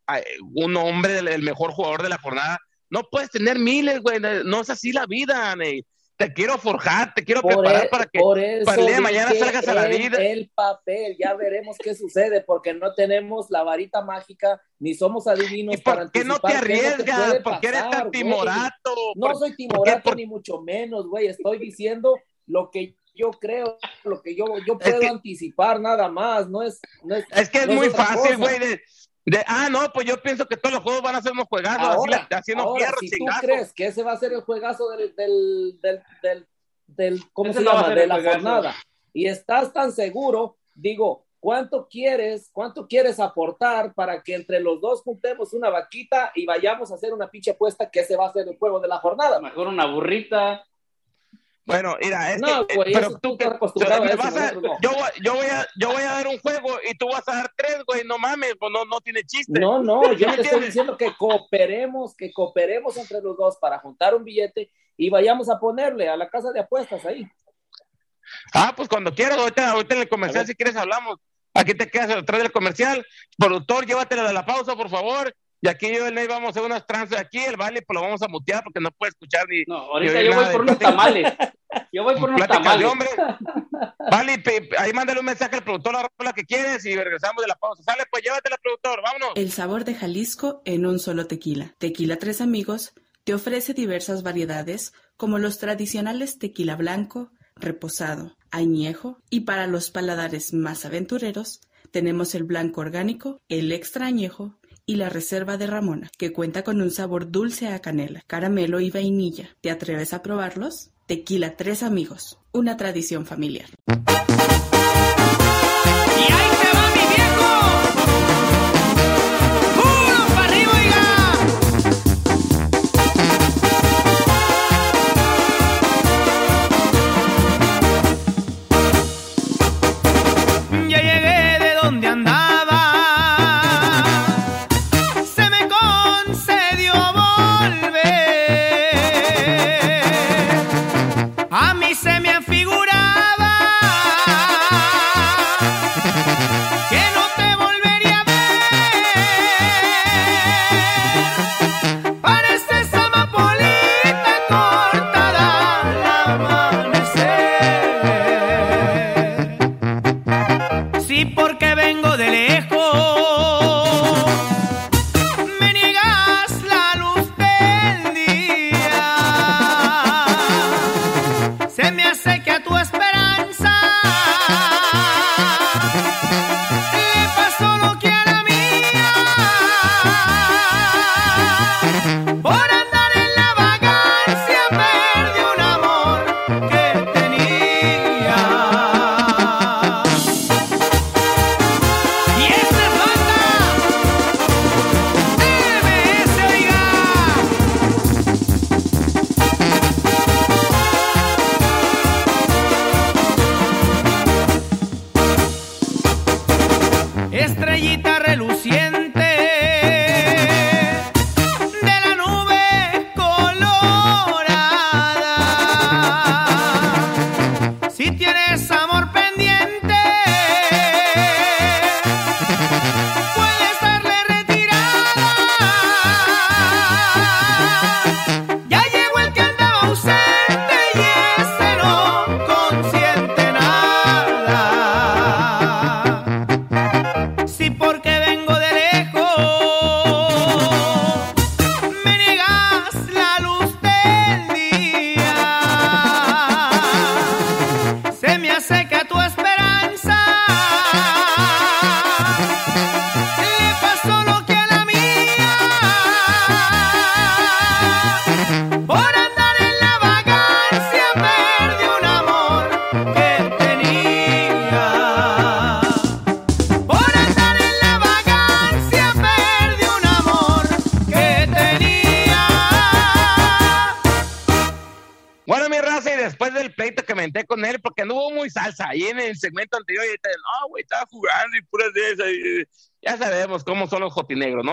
un hombre, el mejor jugador de la jornada, no puedes tener miles, güey. No es así la vida, Ney. Te quiero forjar, te quiero preparar e- para que para el día de mañana salgas a la vida. El papel, ya veremos qué sucede, porque no tenemos la varita mágica, ni somos adivinos. ¿Y por qué no te arriesgas? ¿Por qué eres tan timorato? No soy timorato, ni mucho menos, güey. Estoy diciendo lo que yo creo, lo que yo, yo puedo anticipar, nada más. No es, no es, es que es muy fácil, güey. De, ah, no, pues yo pienso que todos los juegos van a ser unos juegazos, ahora, así, haciendo ahora, si tú crees que ese va a ser el juegazo del, del, del, del, del ¿cómo se llama? De la jornada, y estás tan seguro, digo, ¿cuánto quieres, cuánto quieres aportar para que entre los dos juntemos una vaquita y vayamos a hacer una pinche apuesta que ese va a ser el juego de la jornada? Mejor una burrita. Bueno, mira, es No, que, güey, pero eso tú que me vas a- yo, voy- yo voy a yo voy a dar un juego y tú vas a dar tres, güey, no mames, pues no, no tiene chiste. No, no, yo ¿Me te estoy diciendo que cooperemos, que cooperemos entre los dos para juntar un billete y vayamos a ponerle a la casa de apuestas ahí. Ah, pues cuando quieras, ahorita, ahorita en el comercial, si quieres, hablamos. Aquí te quedas atrás del comercial. Productor, llévatela de la pausa, por favor. Y aquí yo y el Ney vamos a hacer unas trances aquí. El baile, pues lo vamos a mutear porque no puede escuchar ni No, ahorita ni yo voy por unos tamales. Yo voy por unos tamales. hombre. Vale, pe- ahí mándale un mensaje al productor, la rola que quieres y regresamos de la pausa. Sale, pues llévatela, productor, vámonos. El sabor de Jalisco en un solo tequila. Tequila Tres Amigos te ofrece diversas variedades como los tradicionales tequila blanco, reposado, añejo y para los paladares más aventureros tenemos el blanco orgánico, el extra añejo y la reserva de Ramona, que cuenta con un sabor dulce a canela, caramelo y vainilla. ¿Te atreves a probarlos? Tequila Tres Amigos, una tradición familiar.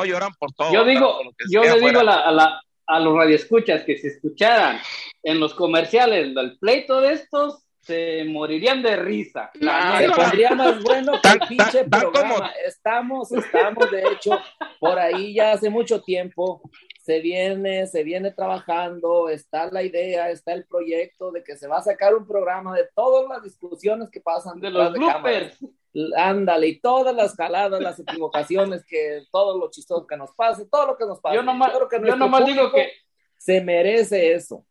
¿No? Lloran por todo. Yo digo, yo le digo a, la, a, la- a los radioescuchas que si escucharan en los comerciales el pleito de estos, se morirían de risa. La Se pondría más bueno que Tan- el pinche tan- tan programa. como- Estamos, estamos, de hecho, por ahí ya hace mucho tiempo. Se viene, se viene trabajando, está la idea, está el proyecto de que se va a sacar un programa de todas las discusiones que pasan de los cámaras. bloopers. Ándale, y todas las jaladas, las equivocaciones, que todo lo chistoso que nos pase, todo lo que nos pase. Yo nomás, yo nomás digo que se merece eso.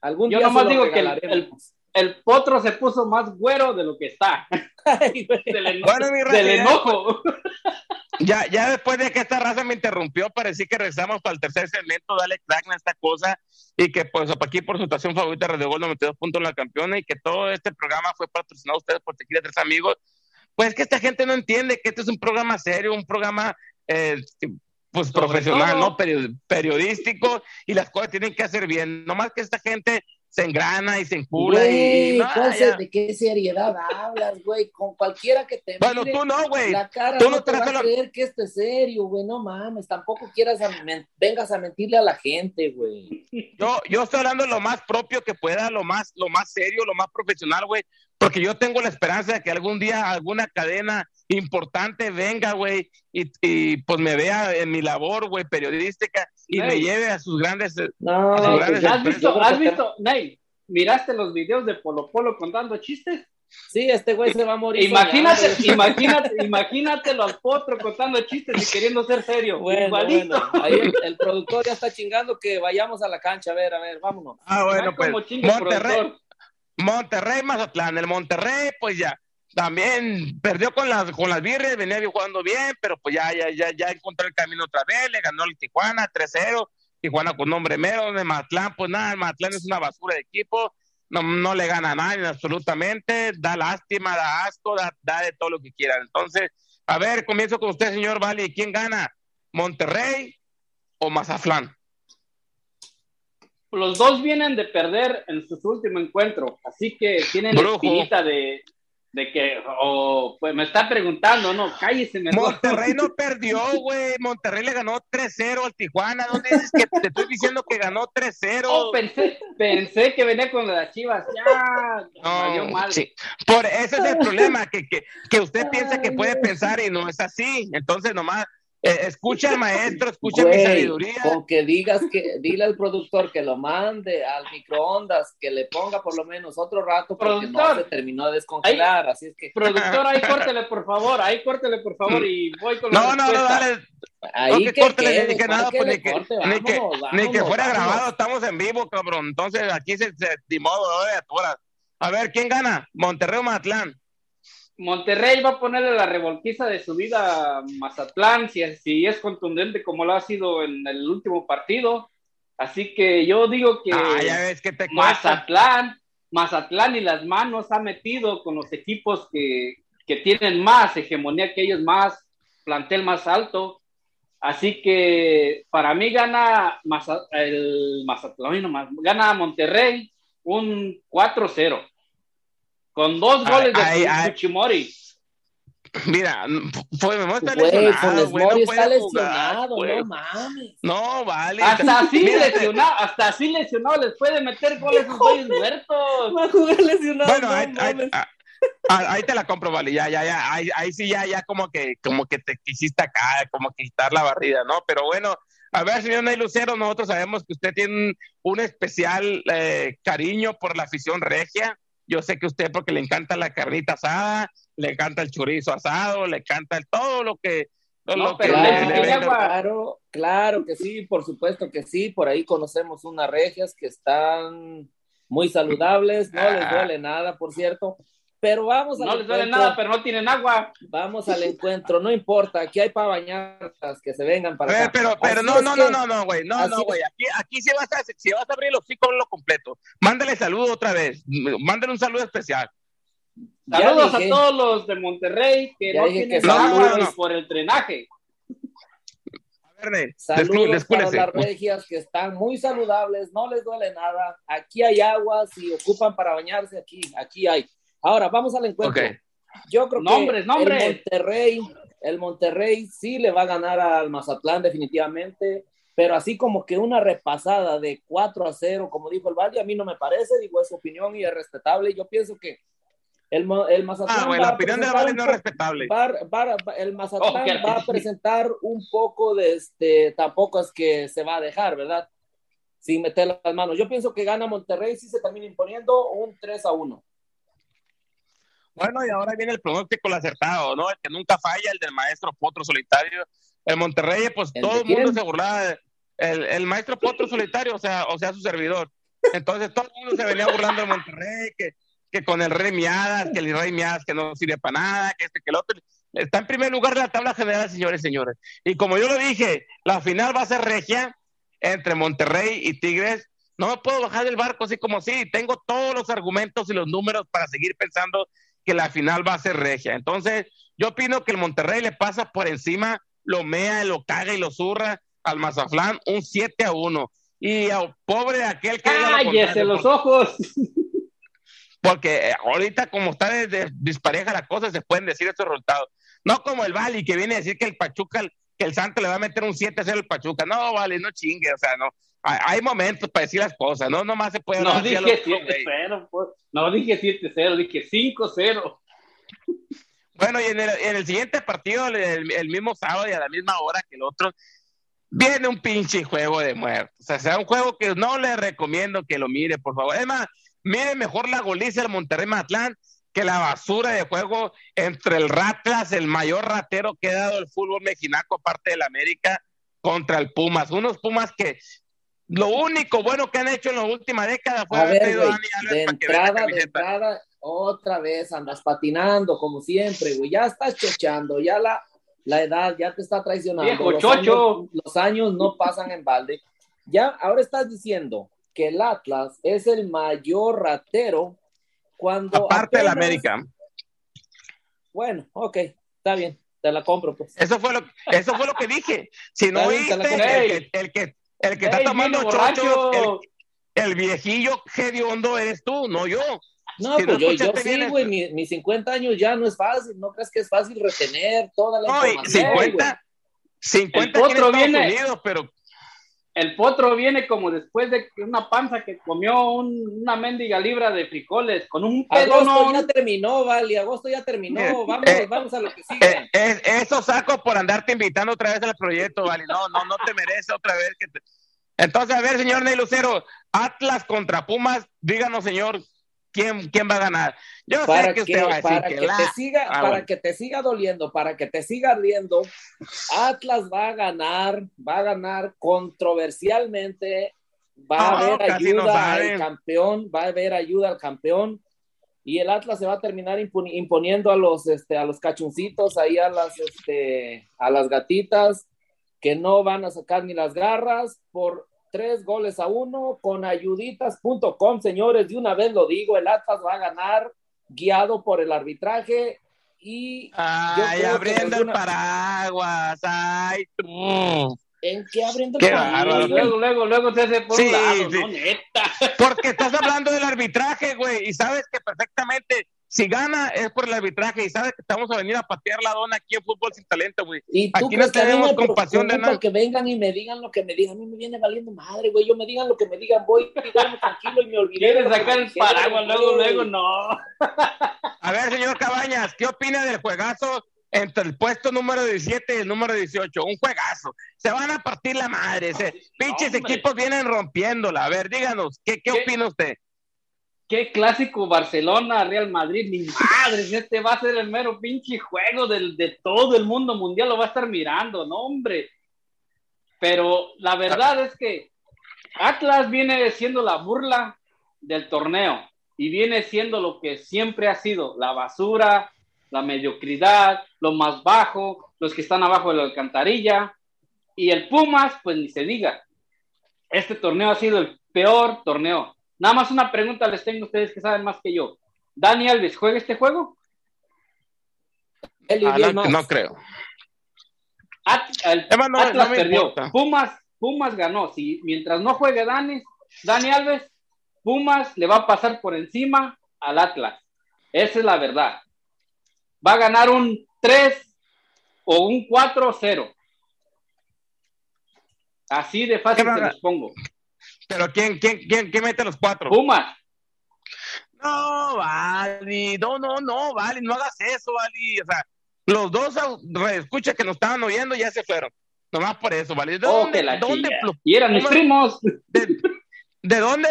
Algún Yo día nomás se digo que el- potro se puso más güero de lo que está. Ay. Del, eno- Bueno, mi raza, del ya- enojo. Ya, ya después de que esta raza me interrumpió, parecía que regresamos para el tercer segmento, dale crack a esta cosa, y que pues aquí por su estación favorita Radio Gol 92 puntos la campeona, y que todo este programa fue patrocinado a ustedes por Tequila Tres Amigos, Pues que esta gente no entiende que este es un programa serio, un programa eh, pues Sobre profesional, todo- ¿no? Peri- periodístico y las cosas tienen que hacer bien. No más que esta gente se engrana y se encula y, y Güey, no, ¿cuál ya. se- ¿de qué seriedad hablas, güey? Con cualquiera que te Bueno, mire tú no, güey. la cara Tú no no te te va a creer que esto es serio, güey. No mames, tampoco quieras a vengas a mentirle a la gente, güey. Yo, yo estoy hablando lo más propio que pueda, lo más, lo más serio, lo más profesional, güey, porque yo tengo la esperanza de que algún día alguna cadena importante venga, güey, y, y, pues me vea en mi labor, güey, periodística y me lleve a sus grandes... eh, No, Así, pues, grandes yo ¿Has visto, has visto, Ney, miraste los videos de Polo Polo contando chistes? Sí, este güey se va a morir. Imagínate, soñando. imagínate, imagínatelo al potro contando chistes y queriendo ser serio. Bueno, ahí el, el productor ya está chingando que vayamos a la cancha. A ver, a ver, vámonos. Ah, bueno, pues Monterrey. Monterrey, Mazatlán. El Monterrey, pues ya, también perdió con las, con las birrias, venía jugando bien, pero pues ya, ya, ya, ya encontró el camino otra vez, le ganó el Tijuana 3-0, Tijuana con nombre mero, de Mazatlán, pues nada, el Mazatlán es una basura de equipo, no, no le gana a nadie absolutamente, da lástima, da asco, da, da de todo lo que quieran. Entonces, a ver, comienzo con usted, señor Vali, ¿quién gana? ¿Monterrey o Mazatlán? Los dos vienen de perder en su último encuentro, así que tienen la espinita de, de que, o pues me está preguntando, no, cállese mejor. Monterrey no perdió, güey. Monterrey le ganó 3-0 al Tijuana. ¿Dónde dices que te estoy diciendo que ganó 3-0? Oh, pensé, pensé que venía con las chivas, ya, No, madre. sí. Por ese es el problema, que, que, que usted piensa que puede pensar y no es así. Entonces, nomás, escucha al maestro, escucha mi sabiduría. con que digas que, dile al productor que lo mande al microondas, que le ponga por lo menos otro rato porque no Productor. se terminó de descongelar, así es que Productor, ahí córtele por favor, ahí córtele por favor y voy con la No, no, no, dale. ahí No, que que córtele, quede, ni que ¿cuál nada, que pues, le ni que, corte? ni que, Vámonos, ni que vámonos, fuera vámonos. grabado, estamos en vivo, cabrón. Entonces, aquí se, se ni modo de horas. A ver, ¿quién gana? ¿Monterrey o Mazatlán? Monterrey va a ponerle la revolquiza de su vida a Mazatlán, si, si es contundente como lo ha sido en el último partido. Así que yo digo que Ah, ya ves que te cuesta. Mazatlán, Mazatlán y las manos ha metido con los equipos que, que tienen más hegemonía que ellos, más plantel más alto. Así que para mí gana Maza- el Mazatlán, nomás, gana Monterrey un 4-0. Con dos Ay, goles de ay. Fuchimori. Mira, fue, me muestra Güey, lesionado, güey, no está jugar, lesionado, no mames. No, vale. Hasta así lesionado, hasta así lesionado les puede meter goles a sus güeyes muertos. Va a jugar lesionado, Bueno, no mames. ah, ah, ahí te la compro, vale, ya, ya, ya, ahí, ahí sí ya, ya como que, como que te quisiste acá, como que quitar la barrida, ¿no? Pero bueno, a ver, señor Ney Lucero, nosotros sabemos que usted tiene un, un especial eh, cariño por la afición regia. Yo sé que usted porque le encanta la carnita asada, le encanta el chorizo asado, le encanta el, todo lo que, todo No, lo que pero le- le- le le- venga. agua. Claro, claro que sí, por supuesto que sí. Por ahí conocemos unas regias que están muy saludables, no les Ah. duele nada, por cierto. Pero vamos al No les duele nada, pero no tienen agua. Vamos al encuentro, no importa, aquí hay para bañarlas, que se vengan para ver, acá. pero, pero no, no, que- no, no, no, güey, no, así no, güey, aquí, aquí si vas a, si vas a abrir los hocico, lo completo. Mándale saludo otra vez, mándale un saludo especial. Saludos a todos los de Monterrey que Ya no dije tienen que agua por el drenaje. A ver, Ney, Saludos descú- para descúlese. las regias que están muy saludables, no les duele nada. Aquí hay agua, si ocupan para bañarse, aquí, aquí hay. Ahora, vamos al encuentro. Ok. Yo creo Nombres, que nombres. el Monterrey, el Monterrey sí le va a ganar al Mazatlán definitivamente, pero así como que una repasada de 4 a 0, como dijo el Valle, a mí no me parece, digo, es su opinión y es respetable. Yo pienso que el, el Mazatlán Ah, va la opinión de un no es respetable. va- va- va- el Mazatlán Ok. va a presentar un poco de este, tampoco es que se va a dejar, ¿verdad? Sin meter las manos. Yo pienso que gana Monterrey, sí se termina imponiendo un 3 a 1. Bueno, y ahora viene el pronóstico el acertado, ¿no? El que nunca falla, el del maestro Potro Solitario. El Monterrey, pues ¿El todo de el mundo se burlaba. de- El, el maestro Potro Solitario, o sea, o sea, su servidor. Entonces todo el mundo se venía burlando del Monterrey, que, que con el Rey Miadas, que el Rey Miadas que no sirve para nada, que este, que el otro. Está en primer lugar de la tabla general, señores y señores. Y como yo lo dije, la final va a ser regia entre Monterrey y Tigres. No me puedo bajar del barco así como sí, tengo todos los argumentos y los números para seguir pensando que la final va a ser regia. Entonces, yo opino que el Monterrey le pasa por encima, lo mea, lo caga y lo zurra al Mazaflán un 7 a 1. Y al pobre aquel que... lo ¡Cállese los porque- ojos! porque eh, ahorita como está de, de- dispareja la cosa, se pueden decir estos resultados. No como el Bali, que viene a decir que el Pachuca, que el Santo le va a meter un 7 a 0 al Pachuca. No, Vale, no chingue, o sea, no. Hay, momentos para decir las cosas, ¿no? Nomás se puede No dije lo- güey. 7-0, pues. no dije 7-0, dije 5-0. Bueno, y en el, en el siguiente partido, el, el mismo sábado y a la misma hora que el otro, viene un pinche juego de muertos. O sea, será un juego que no le recomiendo que lo mire, por favor. Es más, mire mejor la goliza del Monterrey Matlán que la basura de juego entre el Ratlas, el mayor ratero que ha dado el fútbol mexicano, aparte del América, contra el Pumas. Unos Pumas que lo único bueno que han hecho en la última década fue A haber ver, traído a güey, Dani Alves de entrada, de entrada, otra vez andas patinando como siempre, güey. Ya estás chochando, ya la, la edad ya te está traicionando. Viejo los, chocho. Años, los años no pasan en balde. Ya, ahora estás diciendo que el Atlas es el mayor ratero cuando. Aparte del apenas- América. Bueno, ok, está bien, te la compro, pues. Eso fue lo, eso fue lo que dije. Si no bien, oíste, que, el que, el que está tomando borracho. el, el viejillo hediondo eres tú, no yo. No, Si no pues yo, yo sí, güey, esto. mi- mis 50 años ya no es fácil, no crees que es fácil retener toda la No, información. güey. 50, 50 El aquí en potro Estados viene- Unidos, pero El potro viene como después de que una panza que comió un- una mendiga libra de frijoles con un Agosto pedonón. ya terminó, Vale, agosto ya terminó. Mira, Vamos, eh, vamos a lo que sigue. eh, es- eso saco por andarte invitando otra vez al proyecto, vale. No, no, no te merece otra vez que te- Entonces, a ver, señor Ney Lucero, Atlas contra Pumas, díganos, señor, ¿quién, quién va a ganar? Yo para que que, usted va a decir para que, que la- te siga, Ah, para bueno. que te siga doliendo, para que te siga ardiendo, Atlas va a ganar, va a ganar controversialmente, va a haber ayuda al campeón, va a haber ayuda al campeón. Y el Atlas se va a terminar impon- imponiendo a los este a los cachuncitos ahí a las este a las gatitas que no van a sacar ni las garras por tres goles a uno con ayuditas.com, señores, de una vez lo digo, el Atlas va a ganar guiado por el arbitraje y Ay, abriendo el paraguas, ay, tú. en qué abriendo Qué el paraguas? Luego, luego, luego se hace por Sí, un lado, sí. no, neta. Porque estás hablando del arbitraje, güey, y sabes que perfectamente si gana es por el arbitraje y sabes que estamos a venir a patear la dona aquí en Fútbol Sin Talento, güey. Y tú Aquí no tenemos compasión de nada. que vengan y me digan lo que me digan. A mí me viene valiendo madre, güey. Yo me digan lo que me digan, voy tranquilo y me olvidé. de Quieres sacar el paraguas, luego, luego, no. A ver, señor Cabañas, ¿qué opina del juegazo entre el puesto número 17 y el número 18? Un juegazo. Se van a partir la madre. Se, pinches hombre. equipos vienen rompiéndola. A ver, díganos, ¿qué, qué ¿Qué? opina usted? Qué clásico Barcelona, Real Madrid, mi madre, este va a ser el mero pinche juego del, de todo el mundo mundial, lo va a estar mirando, no hombre. Pero la verdad es que Atlas viene siendo la burla del torneo y viene siendo lo que siempre ha sido, la basura, la mediocridad, lo más bajo, los que están abajo de la alcantarilla. Y el Pumas, pues ni se diga. Este torneo ha sido el peor torneo. Nada más una pregunta les tengo a ustedes que saben más que yo. ¿Dani Alves juega este juego? No, creo. At- el- Emma, no- Atlas no perdió. importa. Pumas, Pumas ganó. Si mientras no juegue Dani, Dani Alves, Pumas le va a pasar por encima al Atlas. Esa es la verdad. Va a ganar un 3 o un 4-0. Así de fácil ¿Qué va a se los pongo. Pero ¿quién, quién, quién, quién mete los cuatro? Pumas. No, Vali, no, no, no, Vali, no hagas eso, Vali. O sea, los dos escucha que nos estaban oyendo ya se fueron. Nomás por eso, Vali. ¿De Oh, dónde? la dónde chinga. plo- Y eran mis Puma- primos. de, de dónde?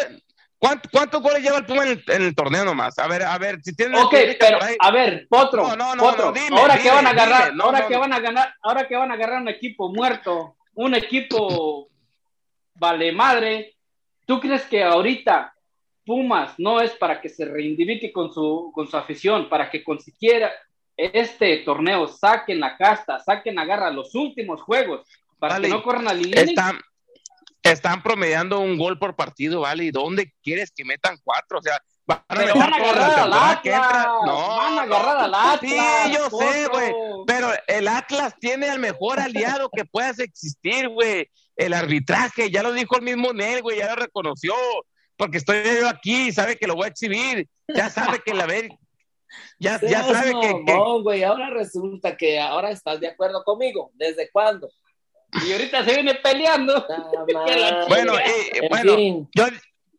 ¿Cuánto- ¿Cuántos goles lleva el Puma en el, en el torneo nomás? A ver, a ver, si tienen Ok, pero ahí. a ver, Potro, No, no, no, Potro, no, dime, ahora que van a agarrar, dime, ahora que van a ganar, ahora que van a agarrar un equipo muerto, un equipo vale madre, ¿tú crees que ahorita Pumas no es para que se reivindique con su con su afición, para que consiquiera este torneo saquen la casta, saquen la garra los últimos juegos, para Vale, que no corran a Lilini? Están, están promediando un gol por partido, ¿vale? ¿Y dónde quieres que metan cuatro? O sea, Van a, Pero van a agarrar al. Atlas. No, van a agarrar al Atlas. Sí, yo sé, güey. Pero el Atlas tiene al mejor aliado que puedas existir, güey. El arbitraje, ya lo dijo el mismo Nel, güey, ya lo reconoció. Porque estoy yo aquí, sabe que lo voy a exhibir. Ya sabe que la ve. Ya, ya sabe que, que- mamón, güey. Ahora resulta que ahora estás de acuerdo conmigo. ¿Desde cuándo? Y ahorita se viene peleando. Bueno, eh, En bueno, fin. yo,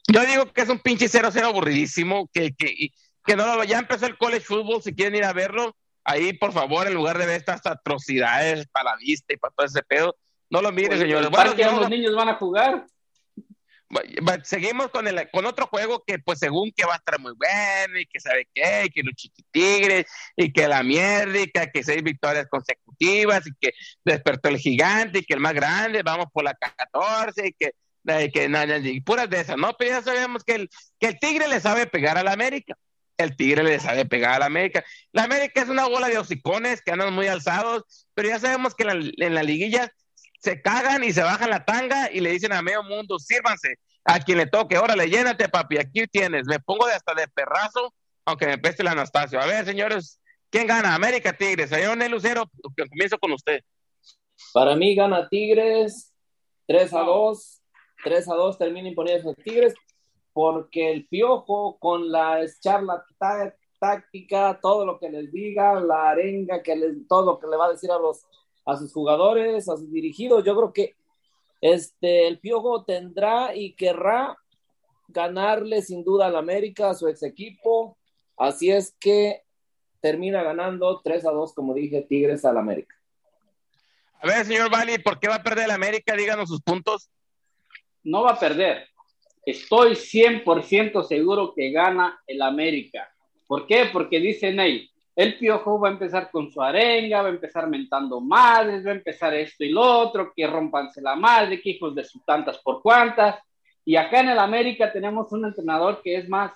yo digo que es un pinche 0-0 aburridísimo, que, que, y- que no lo, ya empezó el college football, si quieren ir a verlo, ahí por favor, en lugar de ver estas atrocidades para la vista y para todo ese pedo, no lo Pues, señores. Bueno, donde los niños van a jugar. Seguimos con el con otro juego que pues según que va a estar muy bueno y que sabe qué, y que los chiquitigres y que la mierda y que, que seis victorias consecutivas y que despertó el gigante y que el más grande, vamos por la 14 y que, y que y puras de esas, ¿no? Pero ya sabemos que el, que el tigre le sabe pegar a la América. El tigre le sabe pegar a la América. La América es una bola de hocicones que andan muy alzados, pero ya sabemos que en la, en la liguilla se cagan y se bajan la tanga y le dicen a medio mundo, sírvanse a quien le toque, órale, llénate, papi, aquí tienes, me pongo de hasta de perrazo, aunque me peste el Anastasio. A ver, señores, ¿quién gana? América Tigres, señor Nel Lucero, comienzo con usted. Para mí gana Tigres 3 a 2. 3 a 2 termina imponiendo Tigres porque el piojo con la charla tá- táctica, todo lo que les diga, la arenga, que les, todo lo que le va a decir a los a sus jugadores, a sus dirigidos, yo creo que este el piojo tendrá y querrá ganarle sin duda al América, a su ex equipo. Así es que termina ganando 3 a 2, como dije, Tigres al América. A ver, señor Vali, ¿por qué va a perder el América? Díganos sus puntos. No va a perder. Estoy 100% seguro que gana el América. ¿Por qué? Porque dice Ney, el Piojo va a empezar con su arenga, va a empezar mentando madres, va a empezar esto y lo otro, que rompanse la madre, que hijos de sus tantas por cuantas. Y acá en el América tenemos un entrenador que es más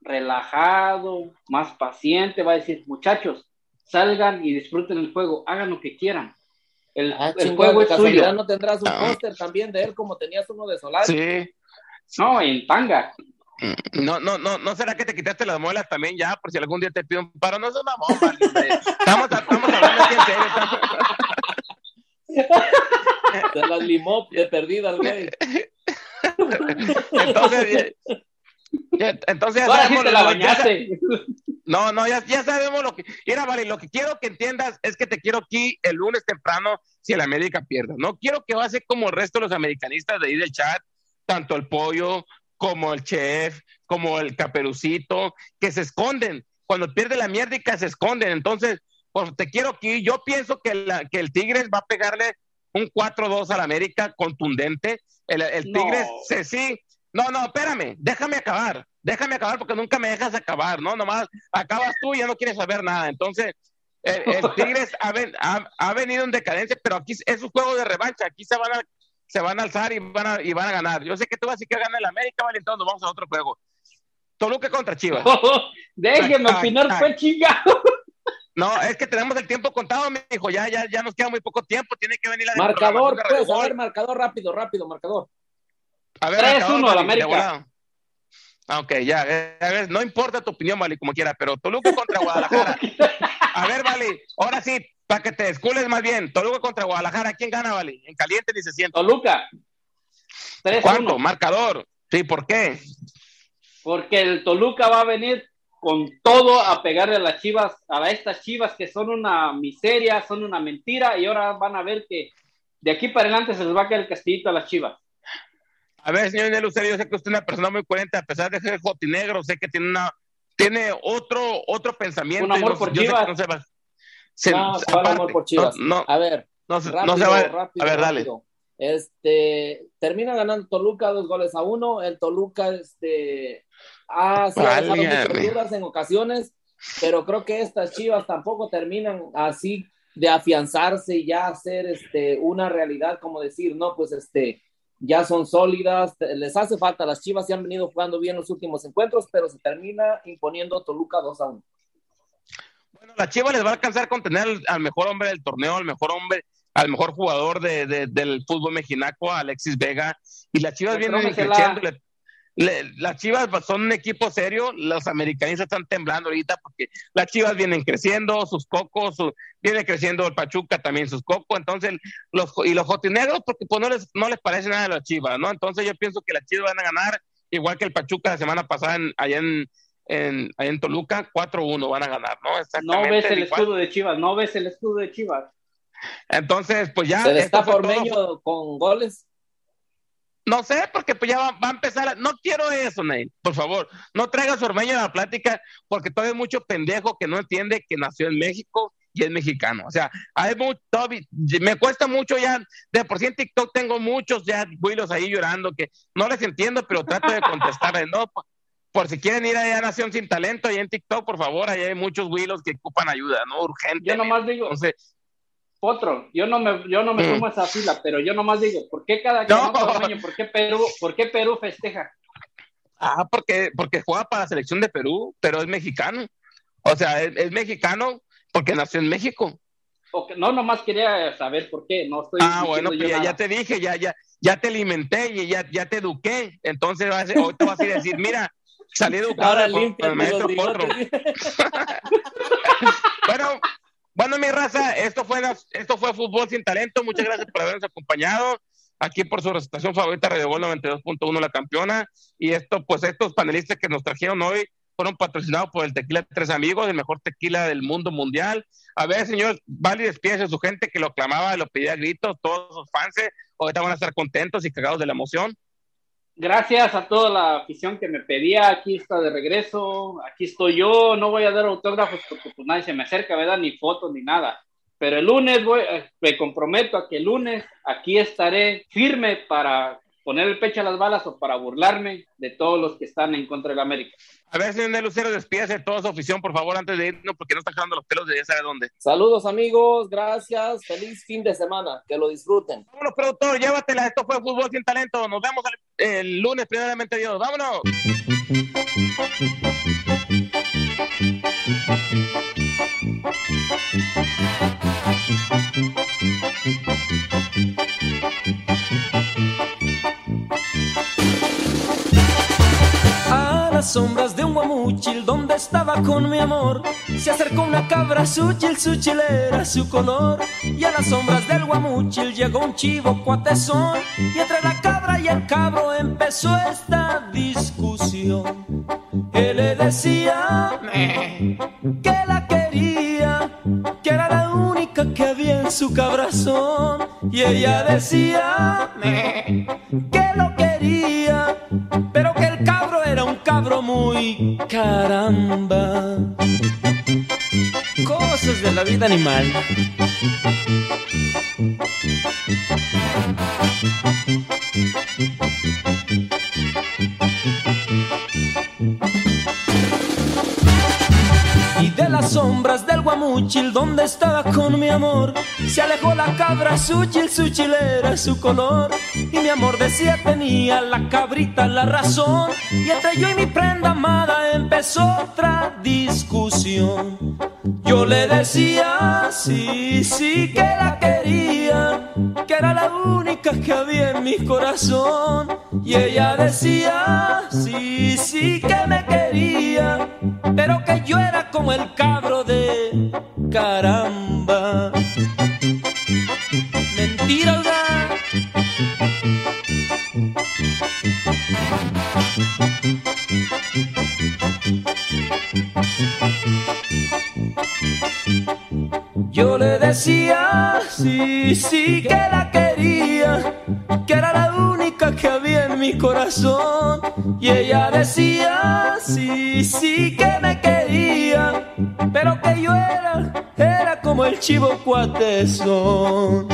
relajado, más paciente, va a decir, muchachos, salgan y disfruten el juego, hagan lo que quieran. El, Ah, el juego es suyo. no tendrás un Ah. póster también de él como tenías uno de Solari. Sí. No, en tanga. No, no, no, ¿no será que te quitaste las muelas también ya? Por si algún día te pido un paro, no seas mamón, hombre. Estamos, estamos hablando aquí en serio. estamos- Se las limó de perdida el güey. Entonces, ya- entonces ya Ahora sí sabemos te la lo- ya. No, no, ya, ya sabemos lo que. Mira, vale, lo que quiero que entiendas es que te quiero aquí el lunes temprano si el América pierde. No quiero que va a ser como el resto de los americanistas de ahí del chat, tanto el pollo como el chef, como el caperucito, que se esconden. Cuando pierde la mierda se esconden. Entonces, pues te quiero aquí. Yo pienso que, la, que el Tigres va a pegarle un 4-2 al América contundente. El, el No. Tigres se sí. No, no, espérame, déjame acabar, déjame acabar porque nunca me dejas acabar, ¿no? Nomás acabas tú y ya no quieres saber nada. Entonces, el, el Tigres ha, ven- ha- ha venido en decadencia, pero aquí es un juego de revancha, aquí se van a, se van a alzar y van a, y van a ganar. Yo sé que tú vas a decir que gana el América, vale, entonces vamos a otro juego. Toluca contra Chivas. Déjeme Tac, opinar, tac. fue chingado. No, es que tenemos el tiempo contado, mi hijo, ya, ya, ya nos queda muy poco tiempo, tiene que venir la Marcador, pues, a ver, marcador rápido, rápido, marcador. A ver, 3-1 acabamos, al América. Ah, Ok, ya, eh, a ver, no importa tu opinión, Vali, como quiera, pero Toluca contra Guadalajara. A ver, Vali, ahora sí, para que te escules más bien, Toluca contra Guadalajara, ¿quién gana, Vali? En caliente ni se siente. Toluca. 3-1. ¿Cuánto? Marcador. Sí, ¿por qué? Porque el Toluca va a venir con todo a pegarle a las chivas, a estas chivas que son una miseria, son una mentira, y ahora van a ver que de aquí para adelante se les va a caer el castillito a las chivas. A ver, señor Nelo Lucero, yo sé que usted es una persona muy coherente, a pesar de ser jotinegro, sé que tiene una, tiene otro, otro pensamiento. Un amor no- por yo sé que Chivas. no se se- No, ¿cuál aparte, amor por Chivas? No, no, A ver, no se- rápido, no se va. rápido, a ver, dale. rápido. Este, termina ganando Toluca dos goles a uno. El Toluca, este, ha, Válgame. muchas dudas en ocasiones, pero creo que estas chivas tampoco terminan así de afianzarse y ya hacer este, una realidad, como decir, no, pues este, ya son sólidas, les hace falta. Las chivas ya han venido jugando bien los últimos encuentros, pero se termina imponiendo Toluca 2 a 1. Bueno, la Chiva les va a alcanzar con tener al, al mejor hombre del torneo, al mejor hombre, al mejor jugador de, de- del fútbol mexicano, Alexis Vega. Y las Chivas vienen creciendo. le- las Chivas pues, son un equipo serio, los americanistas están temblando ahorita porque las Chivas vienen creciendo, sus cocos, su- viene creciendo el Pachuca también sus cocos, entonces los y los jotinegros porque pues no les no les parece nada de las Chivas, ¿no? Entonces yo pienso que las Chivas van a ganar igual que el Pachuca la semana pasada en, allá en en, en Toluca 4-1 van a ganar, ¿no? No ves el igual. escudo de Chivas, no ves el escudo de Chivas. Entonces, pues ya Se todo. Ormeño con goles. No sé, porque pues ya va, va a empezar. a- No quiero eso, Ney. Por favor, no traigas Ormeño a la plática, porque todavía hay mucho pendejo que no entiende que nació en México y es mexicano. O sea, hay mu- todavía- me cuesta mucho ya. De por sí en TikTok tengo muchos ya güilos ahí llorando que no les entiendo, pero trato de contestarles, ¿no? Por, si quieren ir allá a Nación Sin Talento, ahí en TikTok, por favor, ahí hay muchos güilos que ocupan ayuda, ¿no? Urgente. Yo nomás digo, Entonces, Potro, yo no me, yo no me Mm. sumo a esa fila, pero yo nomás digo, ¿por qué cada No. Ormeño, por qué Perú, por qué Perú festeja? Ah, porque, porque juega para la selección de Perú, pero es mexicano. O sea, es, es mexicano porque nació en México. No, nomás quería saber por qué, no estoy Ah, bueno, pues ya, ya te dije, ya, ya, ya te alimenté y ya, ya te eduqué. Entonces vas a- ahorita vas a ir a decir, mira, salí educado Ahora por- por el maestro Potro. Bueno, bueno, mi raza, esto fue, esto fue Fútbol Sin Talento. Muchas gracias por habernos acompañado aquí por su estación favorita, Radio Gol 92.1, la campeona. Y esto, pues estos panelistas que nos trajeron hoy fueron patrocinados por el Tequila Tres Amigos, el mejor tequila del mundo mundial. A ver, señor, vale, despídese de su gente que lo clamaba, lo pedía a gritos, todos sus fans. eh, Ahorita van a estar contentos y cagados de la emoción. Gracias a toda la afición que me pedía, aquí está de regreso, aquí estoy yo, no voy a dar autógrafos porque pues nadie se me acerca, ¿verdad? Ni fotos ni nada. Pero el lunes voy, eh, me comprometo a que el lunes aquí estaré firme para poner el pecho a las balas o para burlarme de todos los que están en contra del América. A ver, señor Lucero, despídase de toda su afición, por favor, antes de irnos, porque no está jalando los pelos de ya sabe dónde. Saludos amigos, gracias, feliz fin de semana, que lo disfruten. Vámonos, productor, llévatela. Esto fue Fútbol Sin Talento. Nos vemos el, el lunes, primeramente Dios. Vámonos. Las sombras de un guamuchil donde estaba con mi amor. Se acercó una cabra suchil, suchilera su color. Y a las sombras del guamuchil llegó un chivo cuatezón. Y entre la cabra y el cabro empezó esta discusión. Él le decía que la quería Que era la única que había en su cabrazón. Y ella decía que lo quería pero muy caramba. Cosas de la vida animal. Las sombras del guamuchil donde estaba con mi amor. Se alejó la cabra suchil, suchilera su color. Y mi amor decía tenía la cabrita la razón. Y entre yo y mi prenda amada empezó otra discusión. Yo le decía sí, sí que la quería Que era la única que había en mi corazón Y ella decía sí, sí que me quería Pero que yo era como el cabro de caramba Mentira. Yo le decía, sí, sí que la quería, que era la única que había en mi corazón. Y ella decía, sí, sí que me quería, pero que yo era, era como el chivo cuatezón.